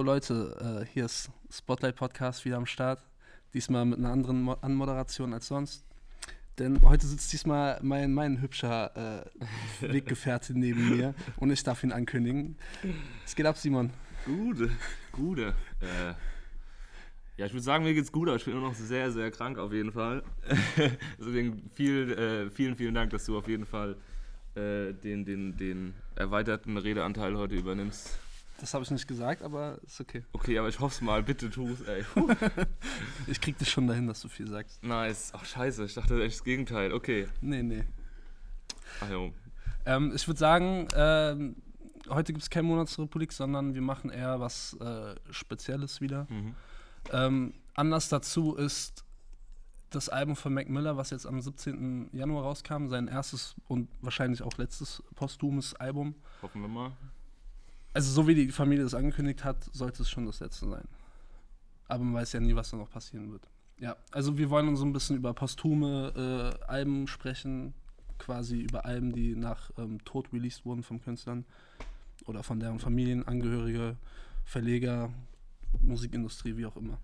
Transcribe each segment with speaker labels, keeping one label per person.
Speaker 1: Leute, hier ist Spotlight Podcast wieder am Start. Diesmal mit einer anderen Mo Anmoderation als sonst. Denn heute sitzt diesmal mein, mein hübscher äh, Weggefährte neben mir und ich darf ihn ankündigen. Es geht ab, Simon.
Speaker 2: Gute, gute. Äh, ja, ich würde sagen, mir geht's gut, aber ich bin immer noch sehr, sehr krank auf jeden Fall. Deswegen viel, äh, vielen, vielen Dank, dass du auf jeden Fall äh, den, den, den erweiterten Redeanteil heute übernimmst.
Speaker 1: Das habe ich nicht gesagt, aber ist okay.
Speaker 2: Okay, aber ich hoffe mal, bitte tu's, ey. Puh.
Speaker 1: Ich krieg dich schon dahin, dass du viel sagst.
Speaker 2: nice. Ach, scheiße, ich dachte echt das Gegenteil. Okay.
Speaker 1: Nee, nee.
Speaker 2: Ach jo.
Speaker 1: Ähm, ich würde sagen, ähm, heute gibt es keine Monatsrepublik, sondern wir machen eher was äh, Spezielles wieder.
Speaker 2: Mhm.
Speaker 1: Ähm, anders dazu ist das Album von Mac Miller, was jetzt am 17. Januar rauskam, sein erstes und wahrscheinlich auch letztes posthumes Album.
Speaker 2: Hoffen wir mal.
Speaker 1: Also so wie die Familie das angekündigt hat, sollte es schon das letzte sein. Aber man weiß ja nie, was da noch passieren wird. Ja, also wir wollen uns so ein bisschen über posthume äh, Alben sprechen, quasi über Alben, die nach ähm, Tod released wurden von Künstlern oder von deren Familienangehörige, Verleger, Musikindustrie, wie auch immer.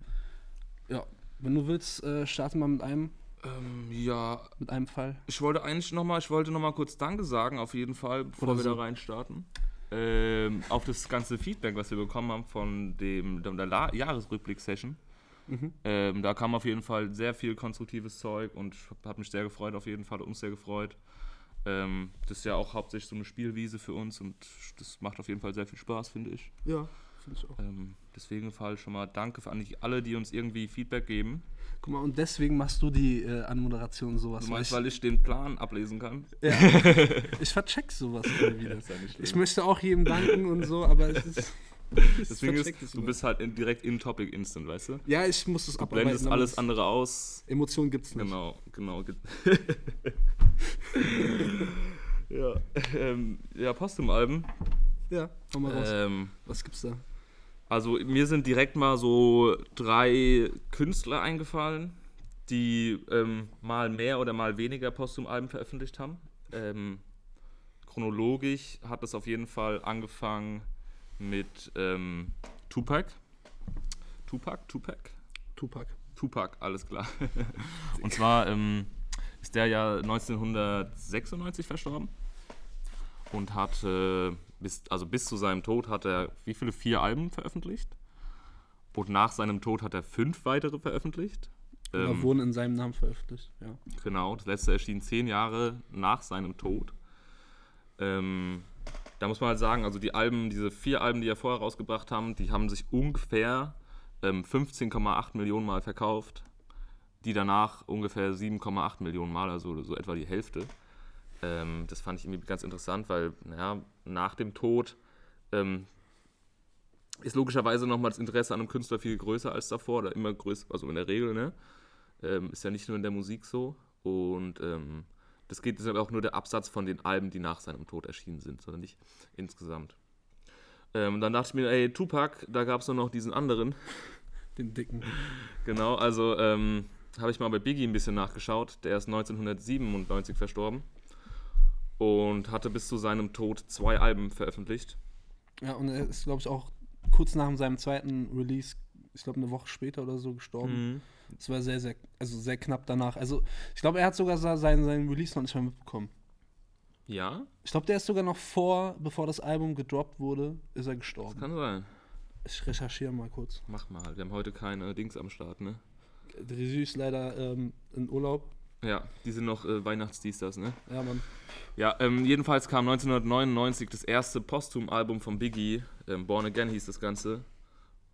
Speaker 1: Ja, wenn du willst, äh, starten wir mit einem,
Speaker 2: Ähm, ja,
Speaker 1: mit einem Fall.
Speaker 2: Ich wollte eigentlich nochmal, ich wollte noch mal kurz Danke sagen, auf jeden Fall, bevor
Speaker 1: Oder
Speaker 2: wir
Speaker 1: so.
Speaker 2: da reinstarten. Ähm, auf das ganze Feedback, was wir bekommen haben von dem, der, der La- Jahresrückblick-Session.
Speaker 1: Mhm.
Speaker 2: Ähm, da kam auf jeden Fall sehr viel konstruktives Zeug und hat mich sehr gefreut, auf jeden Fall, uns sehr gefreut. Ähm, das ist ja auch hauptsächlich so eine Spielwiese für uns und das macht auf jeden Fall sehr viel Spaß, finde ich.
Speaker 1: Ja, finde ich auch.
Speaker 2: Ähm, deswegen Fall schon mal danke für eigentlich alle, die uns irgendwie Feedback geben.
Speaker 1: Guck mal, und deswegen machst du die äh, Anmoderation sowas.
Speaker 2: Du meinst,
Speaker 1: weil
Speaker 2: weil ich den Plan ablesen kann?
Speaker 1: ich, ich vercheck sowas immer wieder.
Speaker 2: ist ja.
Speaker 1: Ich möchte auch jedem danken und so, aber es ist. ich
Speaker 2: Deswegen ist, du bist halt in, direkt in Topic Instant, weißt du?
Speaker 1: Ja, ich muss das
Speaker 2: Du
Speaker 1: abarbeiten.
Speaker 2: blendest
Speaker 1: aber
Speaker 2: alles
Speaker 1: es-
Speaker 2: andere aus.
Speaker 1: Emotionen gibt's nicht.
Speaker 2: Genau, genau. Ge- ja, ähm, ja Postum-Alben.
Speaker 1: Ja, hau mal raus.
Speaker 2: Ähm,
Speaker 1: Was gibt's da?
Speaker 2: Also mir sind direkt mal so drei Künstler eingefallen, die ähm, mal mehr oder mal weniger Postum-Alben veröffentlicht haben. Ähm, chronologisch hat es auf jeden Fall angefangen mit ähm, Tupac. Tupac? Tupac?
Speaker 1: Tupac.
Speaker 2: Tupac, alles klar. Und zwar ähm, ist der ja 1996 verstorben und hat äh, bis, also bis zu seinem Tod hat er wie viele vier Alben veröffentlicht und nach seinem Tod hat er fünf weitere veröffentlicht.
Speaker 1: Oder
Speaker 2: Ähm,
Speaker 1: wurden in seinem Namen veröffentlicht. Ja.
Speaker 2: Genau, das letzte erschien zehn Jahre nach seinem Tod. Ähm, da muss man halt sagen, also die Alben, diese vier Alben, die er vorher rausgebracht haben, die haben sich ungefähr ähm, 15,8 Millionen Mal verkauft. Die danach ungefähr 7,8 Millionen Mal, also so etwa die Hälfte. Ähm, das fand ich irgendwie ganz interessant, weil naja, nach dem Tod ähm, ist logischerweise nochmal das Interesse an einem Künstler viel größer als davor, oder immer größer, also in der Regel, ne? Ähm, ist ja nicht nur in der Musik so. Und ähm, das geht aber auch nur der Absatz von den Alben, die nach seinem Tod erschienen sind, sondern nicht insgesamt. Ähm, dann dachte ich mir, ey, Tupac, da gab es noch diesen anderen.
Speaker 1: Den dicken.
Speaker 2: Genau, also ähm, habe ich mal bei Biggie ein bisschen nachgeschaut. Der ist 1997 verstorben und hatte bis zu seinem Tod zwei Alben veröffentlicht.
Speaker 1: Ja, und er ist, glaube ich, auch kurz nach seinem zweiten Release, ich glaube, eine Woche später oder so gestorben. Das war sehr, sehr, also sehr knapp danach. Also, ich glaube, er hat sogar seinen, seinen Release noch nicht mal mitbekommen.
Speaker 2: Ja,
Speaker 1: Ich glaube, der ist sogar noch vor, bevor das Album gedroppt wurde, ist er gestorben.
Speaker 2: kann sein.
Speaker 1: Ich recherchiere mal kurz.
Speaker 2: Mach mal, wir haben heute keine Dings am Start, ne?
Speaker 1: Regie ist leider ähm, in Urlaub.
Speaker 2: Ja, die sind noch äh, Weihnachtsdienstags, ne?
Speaker 1: Ja, Mann.
Speaker 2: Ja, ähm, jedenfalls kam 1999 das erste Posthum-Album von Biggie, ähm, Born Again hieß das Ganze.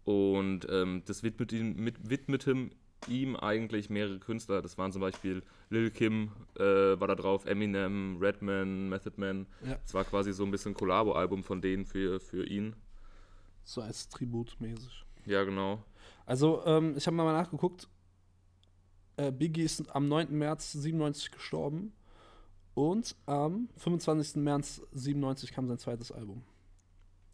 Speaker 2: Und ähm, das widmet ihm, mit, widmete ihm eigentlich mehrere Künstler. Das waren zum Beispiel Lil Kim, äh, war da drauf, Eminem, Redman, Method Man.
Speaker 1: Ja.
Speaker 2: Es war quasi so ein bisschen Kollabo-Album von denen für, für ihn.
Speaker 1: So als Tribut mäßig.
Speaker 2: Ja, genau.
Speaker 1: Also, ähm, ich habe mal nachgeguckt. Äh, Biggie ist am 9. März 97 gestorben. Und am 25. März 97 kam sein zweites Album.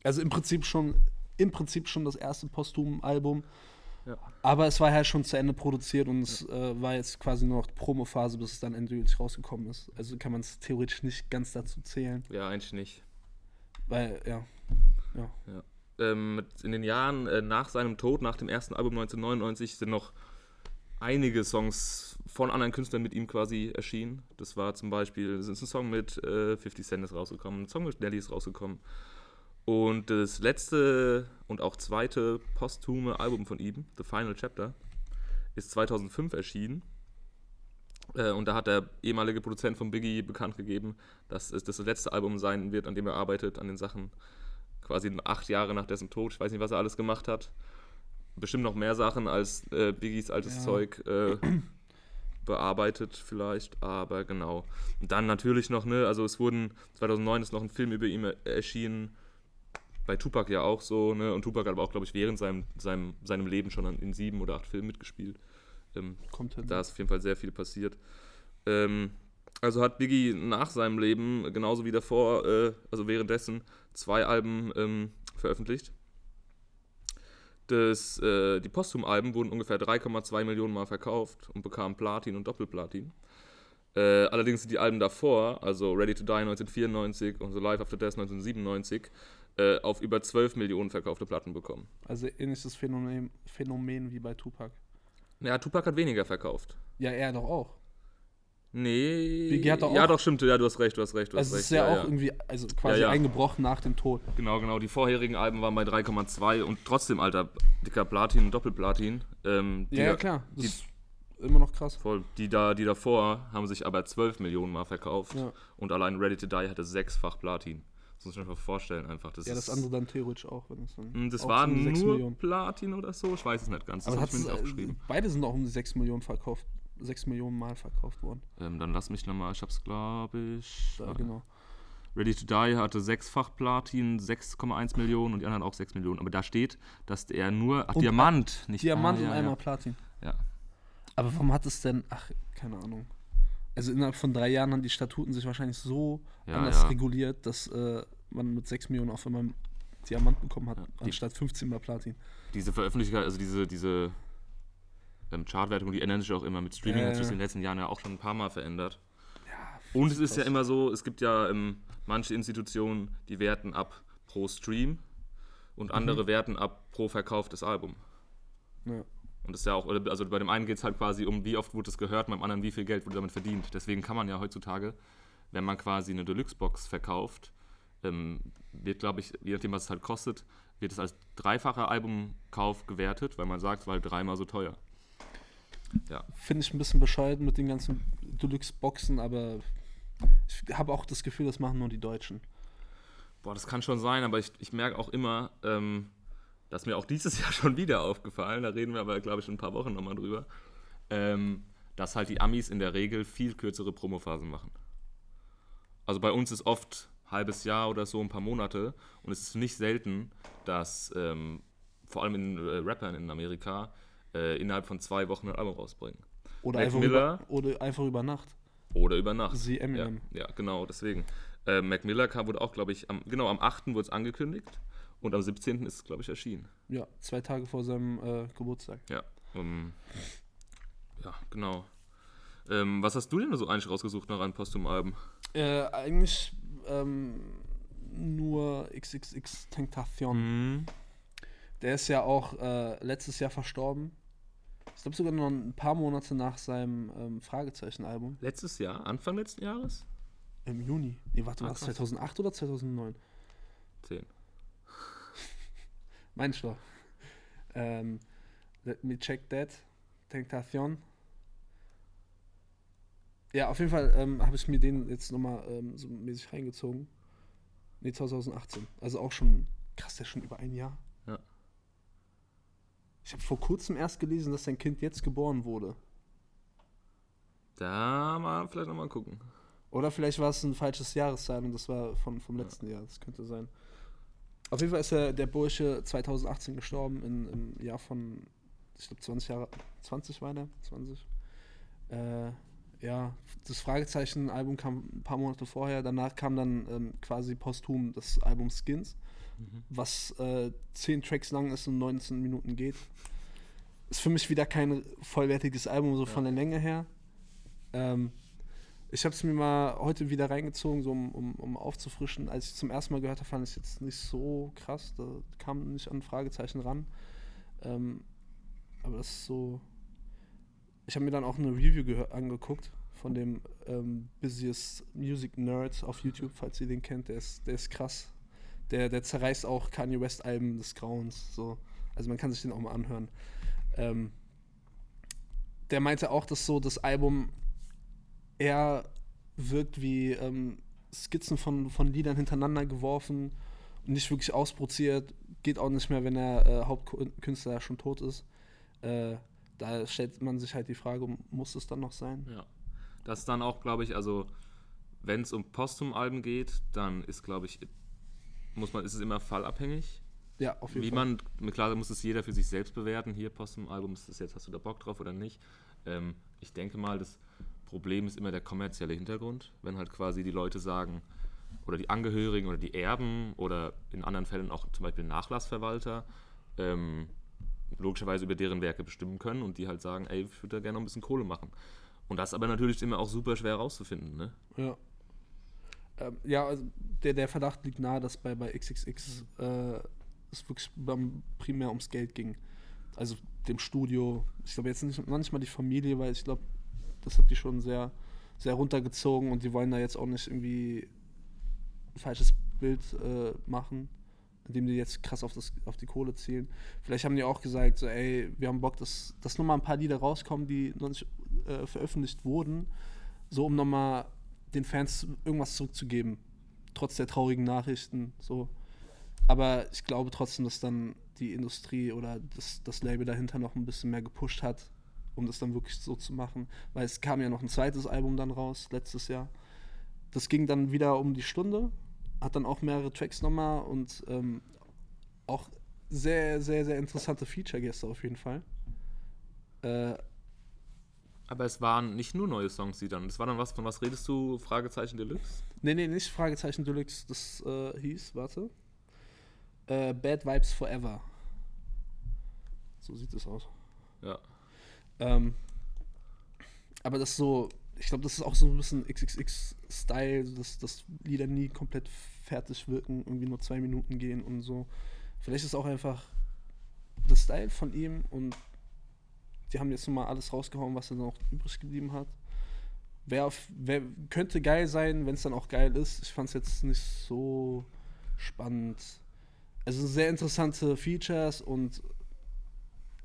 Speaker 1: Also im Prinzip schon, im Prinzip schon das erste Posthum-Album.
Speaker 2: Ja.
Speaker 1: Aber es war halt schon zu Ende produziert und es äh, war jetzt quasi nur noch Promophase, bis es dann endgültig rausgekommen ist. Also kann man es theoretisch nicht ganz dazu zählen,
Speaker 2: Ja, eigentlich nicht.
Speaker 1: weil, ja.
Speaker 2: ähm, mit- in den Jahren äh, nach seinem Tod, nach dem ersten Album 1999, sind noch einige Songs von anderen Künstlern mit ihm quasi erschienen. Das war zum Beispiel, es ist ein Song mit äh, 50 Cent ist rausgekommen, ein Song mit Nelly ist rausgekommen. Und das letzte und auch zweite posthume Album von ihm, The Final Chapter, ist 2005 erschienen. Äh, und da hat der ehemalige Produzent von Biggie bekannt gegeben, dass es das letzte Album sein wird, an dem er arbeitet, an den Sachen quasi acht Jahre nach dessen Tod. Ich weiß nicht, was er alles gemacht hat. Bestimmt noch mehr Sachen als äh, Biggies altes
Speaker 1: Ja.
Speaker 2: Zeug äh, bearbeitet vielleicht, aber genau. Und dann natürlich noch, ne, also es wurden, 2009 ist noch ein Film über ihn erschienen, bei Tupac ja auch so, ne, und Tupac hat aber auch, glaube ich, während seinem, seinem, seinem Leben schon in sieben oder acht Filmen mitgespielt. Ähm,
Speaker 1: Kommt hin.
Speaker 2: da ist auf jeden Fall sehr viel passiert. Ähm, also hat Biggie nach seinem Leben, genauso wie davor, äh, also währenddessen, zwei Alben ähm, veröffentlicht. Das, äh, die Posthum-Alben wurden ungefähr 3,2 Millionen Mal verkauft und bekamen Platin und Doppelplatin. Äh, allerdings sind die Alben davor, also Ready to Die 1994 und The Life After Death 1997, äh, auf über 12 Millionen verkaufte Platten bekommen.
Speaker 1: Also ähnliches Phänomen, Phänomen wie bei Tupac.
Speaker 2: Ja, Tupac hat weniger verkauft.
Speaker 1: Ja, er doch auch.
Speaker 2: Nee.
Speaker 1: Biggie hat doch
Speaker 2: ja,
Speaker 1: auch-
Speaker 2: doch, stimmt. Ja, du hast recht, du hast recht. Du
Speaker 1: Also
Speaker 2: hast
Speaker 1: es ist ja,
Speaker 2: ja,
Speaker 1: auch irgendwie, also quasi
Speaker 2: Ja, ja.
Speaker 1: eingebrochen nach dem Tod.
Speaker 2: Genau, genau. Die vorherigen Alben waren bei 3,2 und trotzdem, Alter, dicker Platin und Doppelplatin. Ähm,
Speaker 1: Ja, ja klar. Das
Speaker 2: die-
Speaker 1: ist immer noch krass.
Speaker 2: Voll. Die, da, die davor haben sich aber 12 Millionen Mal verkauft.
Speaker 1: Ja.
Speaker 2: Und allein Ready to Die hatte sechsfach Platin. Das muss man sich mal vorstellen, einfach. Das
Speaker 1: Ja, das andere dann theoretisch auch, wenn dann.
Speaker 2: Hm, Das
Speaker 1: auch
Speaker 2: waren
Speaker 1: so die 6
Speaker 2: nur
Speaker 1: Millionen.
Speaker 2: Platin oder so. Ich weiß es nicht ganz. Das habe ich mir nicht
Speaker 1: äh,
Speaker 2: aufgeschrieben.
Speaker 1: beide sind auch um die 6 Millionen verkauft. 6 Millionen Mal verkauft worden.
Speaker 2: Ähm, dann lass mich nochmal. Ich hab's, glaube ich.
Speaker 1: Da, genau.
Speaker 2: Ready to Die hatte sechsfach Platin, 6,1 Millionen und die anderen auch 6 Millionen. Aber da steht, dass er nur. Ach,
Speaker 1: Und
Speaker 2: Diamant, nicht
Speaker 1: Diamant
Speaker 2: ah, ja,
Speaker 1: und
Speaker 2: ja.
Speaker 1: einmal Platin.
Speaker 2: Ja.
Speaker 1: Aber warum hat es denn. Ach, keine Ahnung. Also innerhalb von drei Jahren haben die Statuten sich wahrscheinlich so
Speaker 2: Ja,
Speaker 1: anders
Speaker 2: ja.
Speaker 1: reguliert, dass äh, man mit 6 Millionen auf einmal Diamant bekommen hat,
Speaker 2: Ja, die-
Speaker 1: anstatt 15 mal Platin.
Speaker 2: Diese Veröffentlichung, also diese, diese ähm, Chartwertung, die ändern sich auch immer mit Streaming,
Speaker 1: Ja,
Speaker 2: hat sich in den letzten Jahren ja auch schon ein paar Mal verändert.
Speaker 1: Ja,
Speaker 2: Und es ist ja immer so, es gibt ja ähm, manche Institutionen, die werten ab pro Stream und andere
Speaker 1: Mhm.
Speaker 2: werten ab pro verkauftes Album.
Speaker 1: Ja.
Speaker 2: Und das ist ja auch, also bei dem einen geht es halt quasi um, wie oft wurde es gehört, beim anderen, wie viel Geld wurde damit verdient. Deswegen kann man ja heutzutage, wenn man quasi eine Deluxe-Box verkauft, ähm, wird, glaube ich, je nachdem, was es halt kostet, wird es als dreifacher Albumkauf gewertet, weil man sagt, es war halt dreimal so teuer.
Speaker 1: Finde ich ein bisschen bescheuert mit den ganzen Deluxe-Boxen, aber ich habe auch das Gefühl, das machen nur die Deutschen.
Speaker 2: Boah, das kann schon sein, aber ich, ich merke auch immer, ähm, das ist mir auch dieses Jahr schon wieder aufgefallen, da reden wir aber, glaube ich, in ein paar Wochen nochmal drüber, ähm, dass halt die Amis in der Regel viel kürzere Promophasen machen. Also bei uns ist oft halbes Jahr oder so, ein paar Monate und es ist nicht selten, dass ähm, vor allem in äh, Rappern in Amerika äh, innerhalb von zwei Wochen ein Album rausbringen.
Speaker 1: Oder,
Speaker 2: Mac
Speaker 1: einfach
Speaker 2: Miller.
Speaker 1: über, oder einfach über Nacht.
Speaker 2: Oder über Nacht.
Speaker 1: Sie
Speaker 2: Ja,
Speaker 1: Eminem.
Speaker 2: ja, genau, deswegen. Äh, Mac Miller kam, wurde auch, glaube ich, am, genau, am 8. wurde es angekündigt und am 17. ist es, glaube ich, erschienen.
Speaker 1: Ja, zwei Tage vor seinem äh, Geburtstag.
Speaker 2: Ja, ähm, ja genau. Ähm, was hast du denn so eigentlich rausgesucht nach einem Postum-Alben?
Speaker 1: Äh, eigentlich ähm, nur XXX Tentation.
Speaker 2: Mhm.
Speaker 1: Der ist ja auch äh, letztes Jahr verstorben. Ich glaube sogar noch ein paar Monate nach seinem ähm, Fragezeichen-Album.
Speaker 2: Letztes Jahr, Anfang letzten Jahres?
Speaker 1: Im Juni. Nee, warte,
Speaker 2: Ah,
Speaker 1: war das
Speaker 2: krass.
Speaker 1: 2008 oder 2009?
Speaker 2: 10.
Speaker 1: Mein doch. Ähm, let me check that. Tentation. Ja, auf jeden Fall ähm, habe ich mir den jetzt nochmal ähm, so mäßig reingezogen. Nee, 2018. Also auch schon, krass, der ist schon über ein Jahr.
Speaker 2: Ja.
Speaker 1: Ich habe vor kurzem erst gelesen, dass sein Kind jetzt geboren wurde.
Speaker 2: Da mal vielleicht nochmal gucken.
Speaker 1: Oder vielleicht war es ein falsches Jahreszahl und das war von, vom letzten Jahr. Das könnte sein. Auf jeden Fall ist der, der Bursche 2018 gestorben, in, im Jahr von, ich glaube, 20 Jahre. 20 war der? 20? Äh, ja, das Fragezeichen-Album kam ein paar Monate vorher. Danach kam dann ähm, quasi posthum das Album Skins, was äh, 10 Tracks lang ist und 19 Minuten geht. ist für mich wieder kein vollwertiges Album, so von der Länge her. Ähm, ich habe es mir mal heute wieder reingezogen, so um, um, um aufzufrischen. Als ich zum ersten Mal gehört habe, fand ich es jetzt nicht so krass. Da kam nicht an Fragezeichen ran. Ähm, aber das ist so. Ich habe mir dann auch eine Review angeguckt von dem ähm, Busiest Music Nerd auf YouTube, falls ihr den kennt. Der ist, der ist krass. Der, der zerreißt auch Kanye West Alben des Grauens. So. Also man kann sich den auch mal anhören. Ähm, der meinte auch, dass so das Album eher wirkt wie ähm, Skizzen von, von Liedern hintereinander geworfen und nicht wirklich ausproziert. Geht auch nicht mehr, wenn der äh, Hauptkünstler schon tot ist. Äh, da stellt man sich halt die Frage, muss es dann noch sein?
Speaker 2: Ja. Das dann auch, glaube ich, also wenn es um Posthum-Alben geht, dann ist, glaube ich, muss man, ist es immer fallabhängig.
Speaker 1: Ja, auf jeden
Speaker 2: Wie
Speaker 1: Fall.
Speaker 2: man, klar, muss es jeder für sich selbst bewerten. Hier, Posthum-Album, ist das jetzt, hast du da Bock drauf oder nicht? Ähm, ich denke mal, das Problem ist immer der kommerzielle Hintergrund. Wenn halt quasi die Leute sagen, oder die Angehörigen oder die Erben oder in anderen Fällen auch zum Beispiel Nachlassverwalter, ähm, logischerweise über deren Werke bestimmen können und die halt sagen, ey, ich würde da gerne noch ein bisschen Kohle machen. Und das ist aber natürlich immer auch super schwer herauszufinden, ne?
Speaker 1: Ja. Ähm, ja, also der, der Verdacht liegt nahe, dass bei, bei XXX äh, es wirklich primär ums Geld ging. Also dem Studio. Ich glaube jetzt nicht, noch nicht mal die Familie, weil ich glaube, das hat die schon sehr, sehr runtergezogen und die wollen da jetzt auch nicht irgendwie ein falsches Bild äh, machen, indem die jetzt krass auf, das, auf die Kohle zielen. Vielleicht haben die auch gesagt, so, ey, wir haben Bock, dass, dass nochmal ein paar Lieder rauskommen, die noch nicht äh, veröffentlicht wurden, so um nochmal den Fans irgendwas zurückzugeben, trotz der traurigen Nachrichten. So. Aber ich glaube trotzdem, dass dann die Industrie oder das, das Label dahinter noch ein bisschen mehr gepusht hat, um das dann wirklich so zu machen. Weil es kam ja noch ein zweites Album dann raus, letztes Jahr. Das ging dann wieder um die Stunde, hat dann auch mehrere Tracks nochmal und ähm, auch sehr, sehr, sehr interessante Feature-Gäste auf jeden Fall. Äh,
Speaker 2: Aber es waren nicht nur neue Songs, die dann. Das war dann was, von was redest du? Fragezeichen Deluxe?
Speaker 1: Nee, nee, nicht Fragezeichen Deluxe, das äh, hieß, warte. Äh, Bad Vibes Forever. So sieht es aus.
Speaker 2: Ja.
Speaker 1: Ähm, aber das ist so, ich glaube, das ist auch so ein bisschen XXX-Style, dass, dass Lieder nie komplett fertig wirken, irgendwie nur zwei Minuten gehen und so. Vielleicht ist auch einfach das Style von ihm und die haben jetzt nochmal alles rausgehauen, was er noch übrig geblieben hat. Auf, wär, könnte geil sein, wenn es dann auch geil ist. Ich fand es jetzt nicht so spannend. Also sehr interessante Features und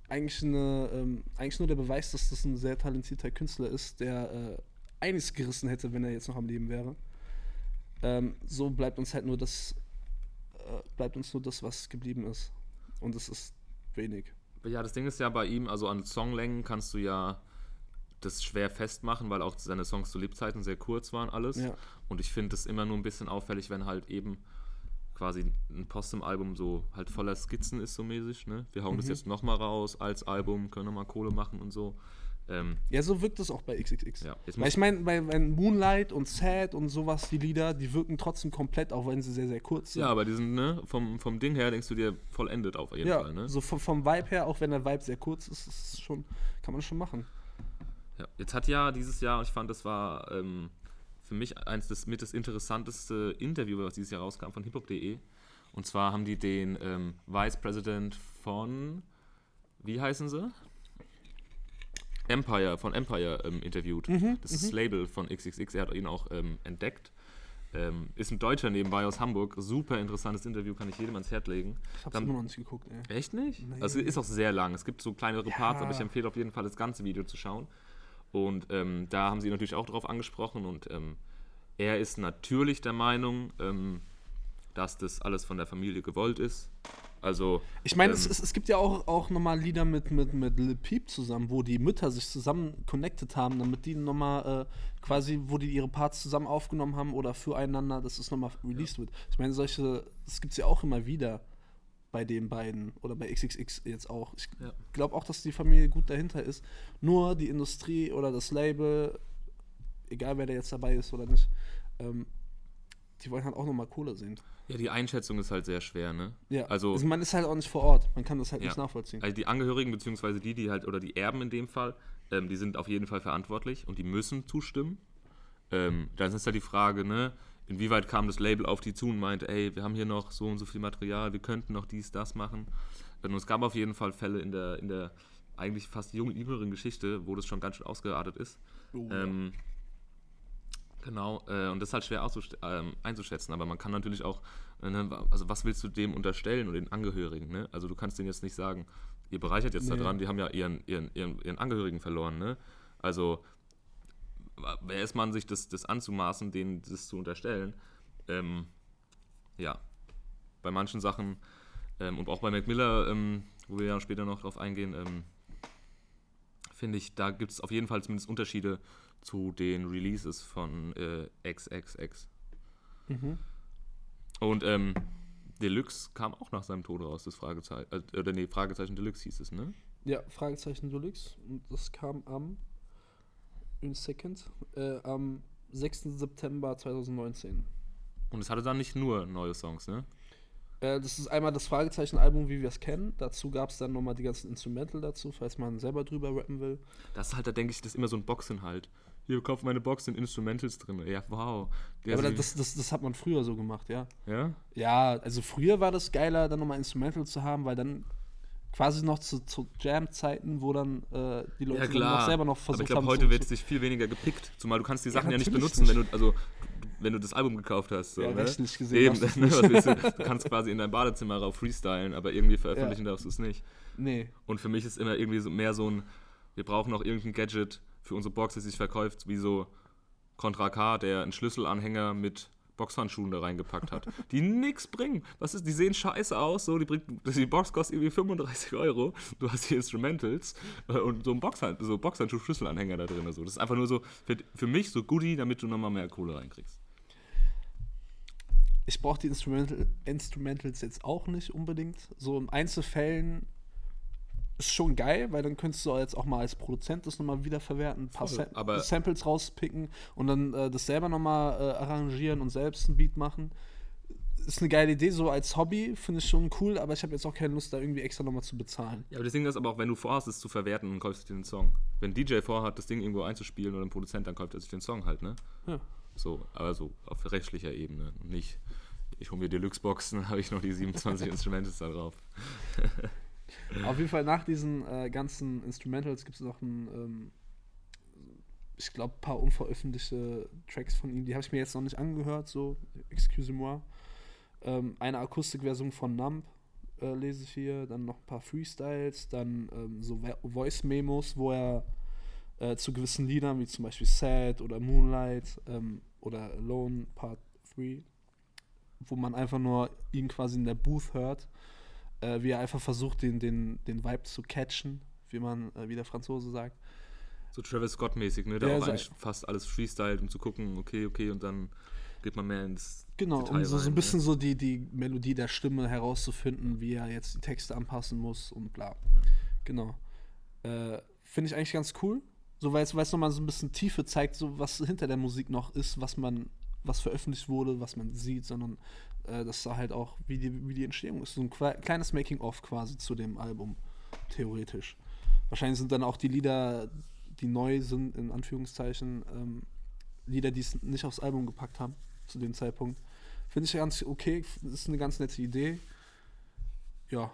Speaker 1: eigentlich, eine, ähm, eigentlich nur der Beweis, dass das ein sehr talentierter Künstler ist, der äh, einiges gerissen hätte, wenn er jetzt noch am Leben wäre. Ähm, so bleibt uns halt nur das, äh, bleibt uns nur das, was geblieben ist. Und es ist wenig.
Speaker 2: Ja, das Ding ist ja bei ihm, also an Songlängen kannst du ja das schwer festmachen, weil auch seine Songs zu Lebzeiten sehr kurz waren alles.
Speaker 1: Ja.
Speaker 2: Und ich finde es immer nur ein bisschen auffällig, wenn halt eben quasi ein Postum-Album so halt voller Skizzen ist, so mäßig. Ne? Wir hauen das jetzt nochmal raus als Album, können nochmal Kohle machen und so. Ähm,
Speaker 1: Ja, so wirkt es auch bei XXX.
Speaker 2: ja,
Speaker 1: Weil ich meine, bei, bei Moonlight und Sad und sowas, die Lieder, die wirken trotzdem komplett, auch wenn sie sehr, sehr kurz sind.
Speaker 2: ja, aber die sind, ne, vom, vom Ding her denkst du dir vollendet auf jeden
Speaker 1: Ja,
Speaker 2: Fall, ne?
Speaker 1: so vom, vom Vibe her, auch wenn der Vibe sehr kurz ist, ist schon, kann man schon machen.
Speaker 2: Ja, jetzt hat ja dieses Jahr, ich fand, das war ähm, für mich eins des mit das interessanteste Interview, was dieses Jahr rauskam von hiphop.de. Und zwar haben die den ähm, Vice President von, wie heißen sie? Empire, von Empire ähm, interviewt. das ist das Label von XXX, er hat ihn auch ähm, entdeckt. Ähm, ist ein Deutscher nebenbei aus Hamburg. Super interessantes Interview, kann ich jedem ans Herz legen.
Speaker 1: Ich hab's
Speaker 2: Dann-
Speaker 1: immer noch nicht geguckt, ey.
Speaker 2: Echt nicht?
Speaker 1: Nee.
Speaker 2: Also ist auch sehr lang. Es gibt so kleinere Parts,
Speaker 1: Ja.
Speaker 2: aber ich empfehle auf jeden Fall das ganze Video zu schauen. Und ähm, da haben sie ihn natürlich auch drauf angesprochen und ähm, er ist natürlich der Meinung, ähm, dass das alles von der Familie gewollt ist. Also
Speaker 1: Ich meine, es,
Speaker 2: Ähm.
Speaker 1: es, es gibt ja auch, auch nochmal Lieder mit, mit, mit Lil Peep zusammen, wo die Mütter sich zusammen connected haben, damit die nochmal äh, quasi, wo die ihre Parts zusammen aufgenommen haben oder füreinander, dass es nochmal released wird. Ich meine, solche, das gibt es ja auch immer wieder bei den beiden oder bei XXX jetzt auch. Ich
Speaker 2: Ja.
Speaker 1: glaube auch, dass die Familie gut dahinter ist. Nur die Industrie oder das Label, egal wer da jetzt dabei ist oder nicht, ähm, die wollen halt auch nochmal Kohle sehen.
Speaker 2: Ja, die Einschätzung ist halt sehr schwer, ne?
Speaker 1: Ja,
Speaker 2: Also-
Speaker 1: also man ist halt auch nicht vor Ort. Man kann das halt
Speaker 2: Ja.
Speaker 1: nicht nachvollziehen.
Speaker 2: Also die Angehörigen, beziehungsweise die, die halt, oder die Erben in dem Fall, ähm, die sind auf jeden Fall verantwortlich und die müssen zustimmen. Ähm, dann ist halt die Frage, ne, inwieweit kam das Label auf die zu und meinte, ey, wir haben hier noch so und so viel Material, wir könnten noch dies, das machen. Und es gab auf jeden Fall Fälle in der, in der eigentlich fast jungen, jüngeren Geschichte, wo das schon ganz schön ausgeartet ist.
Speaker 1: Oh, ja.
Speaker 2: Genau, äh, und das ist halt schwer ähm, einzuschätzen, aber man kann natürlich auch, äh, ne, also was willst du dem unterstellen und den Angehörigen, ne? Also du kannst denen jetzt nicht sagen, ihr bereichert jetzt
Speaker 1: Nee.
Speaker 2: daran, die haben ja ihren, ihren, ihren, ihren Angehörigen verloren, ne? Also wer ist man, sich das, das anzumaßen, denen das zu unterstellen? Ähm, ja, bei manchen Sachen ähm, und auch bei Mac Miller, ähm, wo wir ja später noch drauf eingehen, ähm, finde ich, da gibt es auf jeden Fall zumindest Unterschiede zu den Releases von äh, XXX.
Speaker 1: Mhm.
Speaker 2: Und ähm, Deluxe kam auch nach seinem Tod raus, das Fragezeichen, äh, oder nee, Fragezeichen Deluxe hieß es, ne?
Speaker 1: Ja, Fragezeichen Deluxe. Und das kam am, in Second, äh, am 6. September 2019.
Speaker 2: Und es hatte dann nicht nur neue Songs, ne?
Speaker 1: Äh, das ist einmal das Fragezeichen-Album, wie wir es kennen. Dazu gab es dann nochmal die ganzen Instrumental dazu, falls man selber drüber rappen will.
Speaker 2: Das ist halt, da denke ich, das ist immer so ein Boxinhalt. Hier, kauf meine Box, sind Instrumentals drin. Ja, wow. Der
Speaker 1: Aber das, das, das hat man früher so gemacht, ja.
Speaker 2: ja?
Speaker 1: Ja, also früher war das geiler, dann nochmal Instrumental zu haben, weil dann quasi noch zu, zu Jam-Zeiten, wo dann äh, die Leute
Speaker 2: Ja, klar.
Speaker 1: noch selber noch
Speaker 2: Aber
Speaker 1: versucht
Speaker 2: ich glaube, heute wird
Speaker 1: so-
Speaker 2: sich viel weniger gepickt. Zumal du kannst die Sachen ja, nicht
Speaker 1: natürlich
Speaker 2: benutzen, wenn du, also, wenn du das Album gekauft hast. So,
Speaker 1: Ja,
Speaker 2: ne?
Speaker 1: rechtlich gesehen
Speaker 2: Eben, ne,
Speaker 1: nicht.
Speaker 2: du? du kannst quasi in dein Badezimmer rauf freestylen, aber irgendwie veröffentlichen darfst du es nicht.
Speaker 1: Nee.
Speaker 2: Und für mich ist immer irgendwie so mehr so ein, wir brauchen noch irgendein Gadget für unsere Box, das sich verkauft, wie so Contra K, der einen Schlüsselanhänger mit Boxhandschuhen da reingepackt hat, die nix bringen. Was ist, die sehen scheiße aus, so, die, bringt, die Box kostet irgendwie 35 Euro, du hast die Instrumentals äh, und so ein Boxhand, so Boxhandschuh-Schlüsselanhänger da drin. So. Das ist einfach nur so für, für mich so Goodie, damit du nochmal mehr Kohle reinkriegst.
Speaker 1: Ich brauche die Instrumental, Instrumentals jetzt auch nicht unbedingt. So in Einzelfällen ist schon geil, weil dann könntest du jetzt auch mal als Produzent das nochmal wiederverwerten, ein paar
Speaker 2: Voll,
Speaker 1: Sa
Speaker 2: aber-
Speaker 1: Samples rauspicken und dann äh, das selber nochmal äh, arrangieren und selbst ein Beat machen. Ist eine geile Idee, so als Hobby finde ich schon cool, aber ich habe jetzt auch keine Lust, da irgendwie extra nochmal zu bezahlen.
Speaker 2: Ja, aber das Ding ist aber auch, wenn du vorhast, es zu verwerten, dann kaufst du dir den Song. Wenn ein DJ vorhat, das Ding irgendwo einzuspielen oder ein Produzent, dann kauft er sich den Song halt, ne?
Speaker 1: Ja.
Speaker 2: So, aber so auf rechtlicher Ebene und nicht, ich hole mir Deluxe-Boxen, dann habe ich noch die 27 Instrumentals da drauf.
Speaker 1: Auf jeden Fall nach diesen äh, ganzen Instrumentals gibt es noch ein, ähm, ich glaube, paar unveröffentlichte Tracks von ihm. Die habe ich mir jetzt noch nicht angehört, so, excuse-moi. Ähm, eine Akustikversion von Numb äh, lese ich hier, dann noch ein paar Freestyles, dann ähm, so Vo- Voice-Memos, wo er äh, zu gewissen Liedern, wie zum Beispiel Sad oder Moonlight ähm, oder Alone Part 3, wo man einfach nur ihn quasi in der Booth hört äh, wie er einfach versucht, den, den, den Vibe zu catchen, wie man, äh, wie der Franzose sagt.
Speaker 2: So Travis Scott-mäßig, ne? Der
Speaker 1: Ja,
Speaker 2: auch
Speaker 1: so-
Speaker 2: eigentlich fast alles freestylt, um zu gucken, okay, okay, und dann geht man mehr ins
Speaker 1: Genau,
Speaker 2: Detail
Speaker 1: um so, so
Speaker 2: rein,
Speaker 1: ein bisschen
Speaker 2: ne?
Speaker 1: so die, die Melodie der Stimme herauszufinden, wie er jetzt die Texte anpassen muss und bla. Genau. Äh, Finde ich eigentlich ganz cool. So, weil es weil es nochmal so ein bisschen Tiefe zeigt, so was hinter der Musik noch ist, was man, was veröffentlicht wurde, was man sieht, sondern äh, das da halt auch, wie die, wie die Entstehung ist. So ein kleines Making-of quasi zu dem Album, theoretisch. Wahrscheinlich sind dann auch die Lieder, die neu sind, in Anführungszeichen, ähm, Lieder, die es nicht aufs Album gepackt haben, zu dem Zeitpunkt. Finde ich ganz okay, ist eine ganz nette Idee. Ja,